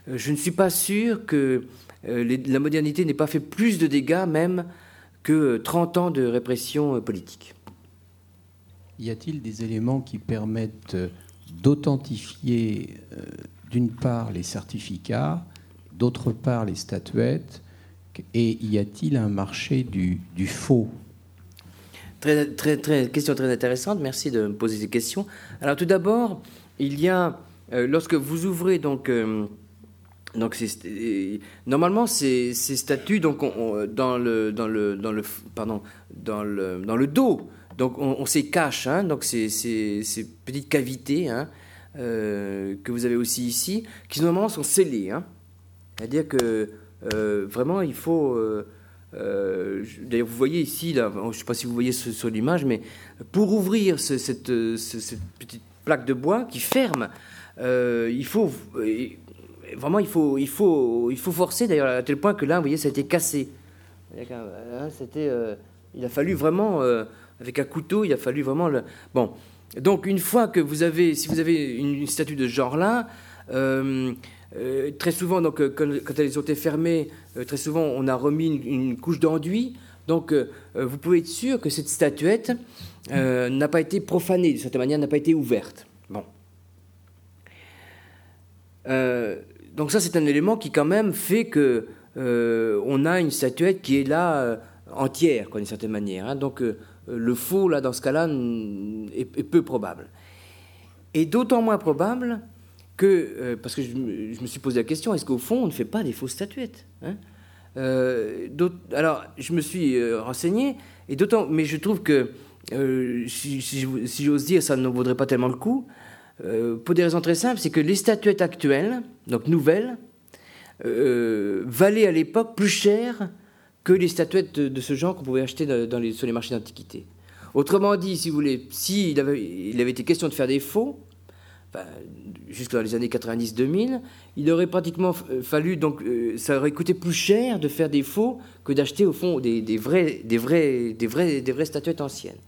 je ne suis pas sûr que la modernité n'ait pas fait plus de dégâts même que 30 ans de répression euh, politique. Y a-t-il des éléments qui permettent euh, d'authentifier euh, d'une part les certificats, d'autre part les statuettes, et y a-t-il un marché du, faux? Très, très, très, Question très intéressante, merci de me poser ces questions. Alors tout d'abord, il y a, lorsque vous ouvrez donc... Donc normalement ces, statues donc dans le dans le dans le pardon dans le dans le dos donc on, on s'y cache hein, donc ces, ces, petites cavités hein, euh, que vous avez aussi ici qui normalement sont scellées hein. c'est-à-dire que vraiment, il faut. D'ailleurs, vous voyez ici, là, je ne sais pas si vous voyez sur l'image, mais pour ouvrir cette, cette, petite plaque de bois qui ferme, il faut vraiment, il faut, il faut, il faut forcer, d'ailleurs, à tel point que là, vous voyez, ça a été cassé. C'était, il a fallu vraiment, avec un couteau, il a fallu vraiment le. Bon, donc une fois que vous avez, si vous avez une, statue de ce genre-là, euh, euh, très souvent, donc, quand, elles ont été fermées, euh, très souvent, on a remis une, couche d'enduit. Donc, vous pouvez être sûr que cette statuette n'a pas été profanée, de certaine manière, n'a pas été ouverte. Bon. Donc ça, c'est un élément qui, quand même, fait que on a une statuette qui est là entière, d'une certaine manière. Hein. Donc, euh, le faux, là, dans ce cas-là, est, peu probable. Et d'autant moins probable que, euh, parce que je, me suis posé la question, est-ce qu'au fond, on ne fait pas des fausses statuettes hein? Euh, Alors, je me suis renseigné, et mais je trouve que, si j'ose dire, ça ne vaudrait pas tellement le coup, pour des raisons très simples, c'est que les statuettes actuelles, donc nouvelles, valaient à l'époque plus cher que les statuettes de, ce genre qu'on pouvait acheter sur les marchés d'antiquité. Autrement dit, si s'il avait, il avait été question de faire des faux, dans les années 90-2000, il aurait pratiquement euh, fallu, donc euh, ça aurait coûté plus cher de faire des faux que d'acheter au fond des, vrais, des, vrais, des, vrais, des vraies statuettes anciennes.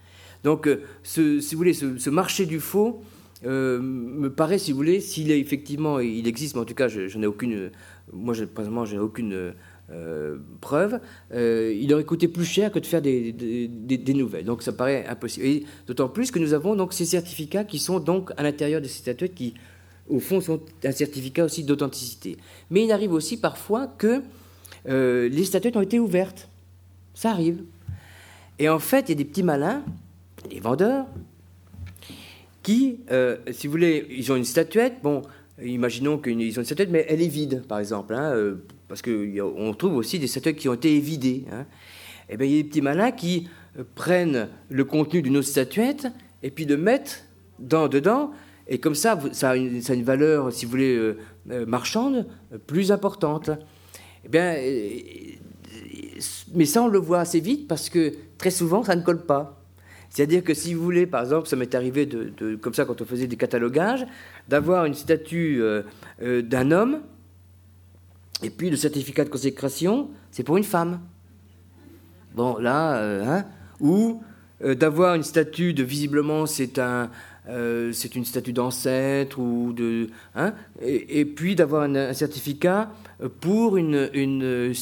Donc, euh, si vous voulez, ce, marché du faux me paraît, si vous voulez, s'il est effectivement, il existe, mais en tout cas, je, n'ai aucune, moi, je, je n'ai aucune euh, preuve, euh, il aurait coûté plus cher que de faire des, nouvelles. Donc ça paraît impossible. Et d'autant plus que nous avons donc ces certificats qui sont donc à l'intérieur de ces statuettes qui, au fond, sont un certificat aussi d'authenticité. Mais il arrive aussi parfois que euh, les statuettes ont été ouvertes. Ça arrive. Et en fait, il y a des petits malins, des vendeurs, qui, si vous voulez, ils ont une statuette, bon, imaginons qu'ils ont une statuette, mais elle est vide, par exemple. Hein, parce qu'on trouve aussi des statuettes qui ont été évidées. Hein. Et eh bien, il y a des petits malins qui euh, prennent le contenu d'une autre statuette et puis le mettent dans, dedans, et comme ça, ça a une, valeur, si vous voulez, euh, euh, marchande plus importante. Eh bien, mais ça, on le voit assez vite parce que très souvent, ça ne colle pas. C'est-à-dire que si vous voulez, par exemple, ça m'est arrivé comme ça quand on faisait des catalogages, d'avoir une statue d'un homme et puis le certificat de consécration, c'est pour une femme. Bon, là, euh, hein, ou euh, d'avoir une statue de visiblement c'est un, euh, c'est une statue d'ancêtre ou de, hein, et, puis d'avoir un, certificat pour une, une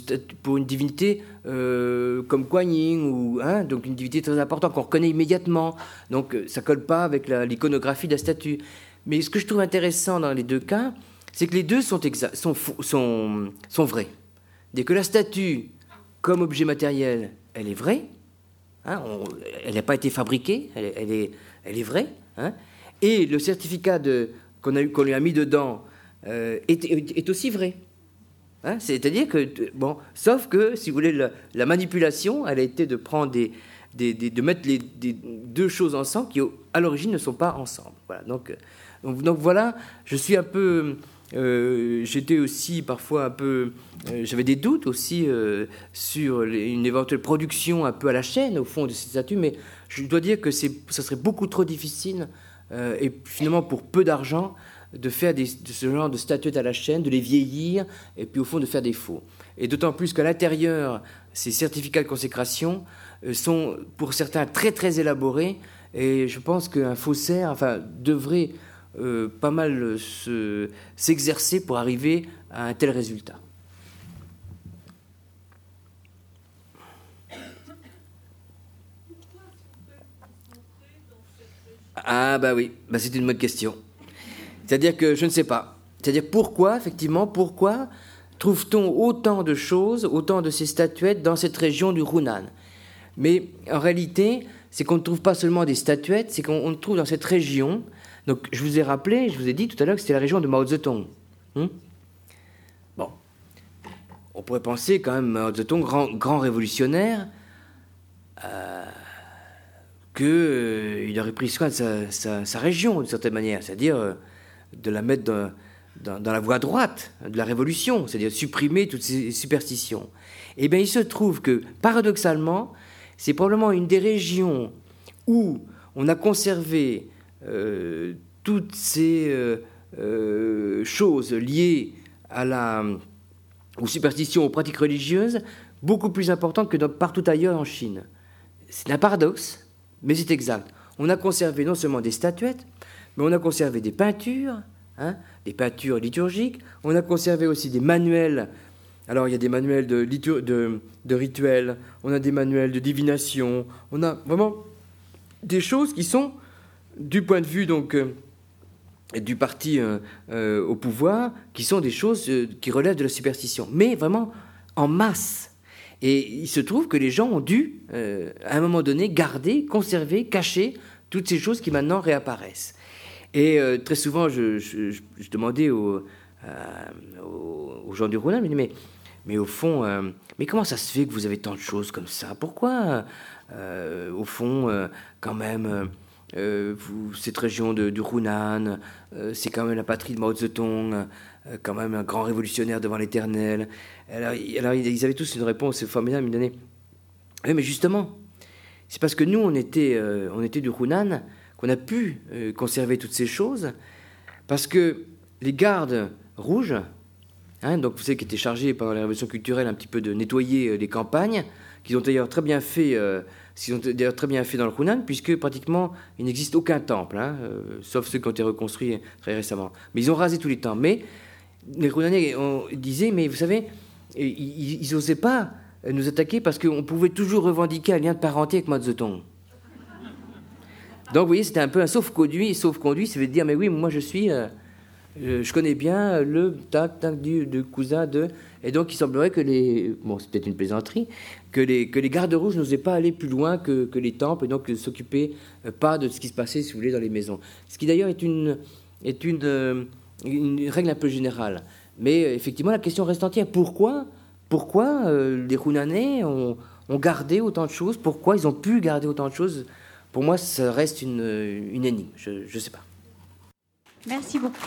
pour une divinité comme Kuan Yin ou hein, donc une divinité très importante qu'on reconnaît immédiatement. Donc ça colle pas avec l'iconographie de la statue. Mais ce que je trouve intéressant dans les deux cas, c'est que les deux sont, sont, sont, sont, vrais. Dès que la statue, comme objet matériel, elle est vraie, hein, elle n'a pas été fabriquée, elle, est, elle est vraie, hein, et le certificat qu'on qu'on lui a mis dedans euh, est, est, aussi vrai. Hein, C'est-à-dire que, bon, sauf que, si vous voulez, la, manipulation, elle a été de prendre des, des, de mettre les deux choses ensemble qui, à l'origine, ne sont pas ensemble. Voilà, donc, donc, donc, voilà, je suis un peu euh, j'étais aussi parfois un peu, euh, j'avais des doutes aussi euh, sur une éventuelle production un peu à la chaîne au fond de ces statues, mais je dois dire que c'est, ça serait beaucoup trop difficile et finalement pour peu d'argent de faire de ce genre de statuettes à la chaîne, de les vieillir et puis au fond de faire des faux. Et d'autant plus qu'à l'intérieur, ces certificats de consécration sont pour certains très très élaborés et je pense qu'un faussaire, devrait euh, pas mal s'exercer pour arriver à un tel résultat. Ah bah oui, bah c'est une bonne question. C'est-à-dire que je ne sais pas. C'est-à-dire pourquoi, effectivement, pourquoi trouve-t-on autant de choses, autant de ces statuettes dans cette région du Hunan? Mais en réalité, c'est qu'on ne trouve pas seulement des statuettes, c'est qu'on trouve dans cette région donc je vous ai rappelé, je vous ai dit tout à l'heure que c'était la région de Mao Zedong. Hmm? Bon, on pourrait penser quand même Mao Zedong, grand, grand révolutionnaire, euh, qu'il euh, aurait pris soin de sa, région d'une certaine manière, c'est-à-dire euh, de la mettre dans, la voie droite de la révolution, c'est-à-dire supprimer toutes ces superstitions. Eh bien, il se trouve que, paradoxalement, c'est probablement une des régions où on a conservé euh, toutes ces choses liées à la, aux superstitions, aux pratiques religieuses, beaucoup plus importantes que partout ailleurs en Chine. C'est un paradoxe, mais c'est exact. On a conservé non seulement des statuettes, mais on a conservé des peintures, hein, des peintures liturgiques, on a conservé aussi des manuels. Alors il y a des manuels de, rituels, on a des manuels de divination, on a vraiment des choses qui sont, du point de vue donc euh, du parti euh, euh, au pouvoir, qui sont des choses qui relèvent de la superstition, mais vraiment en masse. Et il se trouve que les gens ont dû, à un moment donné, garder, conserver, cacher toutes ces choses qui maintenant réapparaissent. Et très souvent, je, demandais aux, aux, gens du Rouen, mais, mais au fond, mais comment ça se fait que vous avez tant de choses comme ça? Pourquoi euh, au fond, euh, quand même, euh, cette région du Hunan, c'est quand même la patrie de Mao Zedong, quand même un grand révolutionnaire devant l'éternel. Alors, ils avaient tous une réponse formidable, ils donnaient Oui, mais justement, c'est parce que nous, on était, on était du Hunan qu'on a pu conserver toutes ces choses, parce que les gardes rouges, hein, donc vous savez, qui étaient chargés par la révolution culturelle un petit peu de nettoyer les campagnes, qu'ils ont d'ailleurs très bien fait ce ont d'ailleurs très bien fait dans le Hunan, puisque pratiquement il n'existe aucun temple, hein, euh, sauf ceux qui ont été reconstruits très récemment. Mais ils ont rasé tous les temples. Mais les Hunanais disaient, mais vous savez, ils n'osaient pas nous attaquer parce qu'on pouvait toujours revendiquer un lien de parenté avec Mao. Donc vous voyez, c'était un peu un sauf-conduit, sauf-conduit, ça veut dire, mais oui, moi je suis, euh, je connais bien le tac, tac du, cousin de... Et donc il semblerait que les... Bon, c'est peut-être une plaisanterie, que les, gardes rouges n'osaient pas aller plus loin que, les temples et donc ne s'occupaient euh, pas de ce qui se passait, si vous voulez, dans les maisons. Ce qui d'ailleurs est une, est une, euh, une, règle un peu générale. Mais euh, effectivement, la question reste entière. Pourquoi, pourquoi les Hunanais ont, gardé autant de choses? Pourquoi ils ont pu garder autant de choses? Pour moi, ça reste une, une énigme. Je ne sais pas. Merci beaucoup.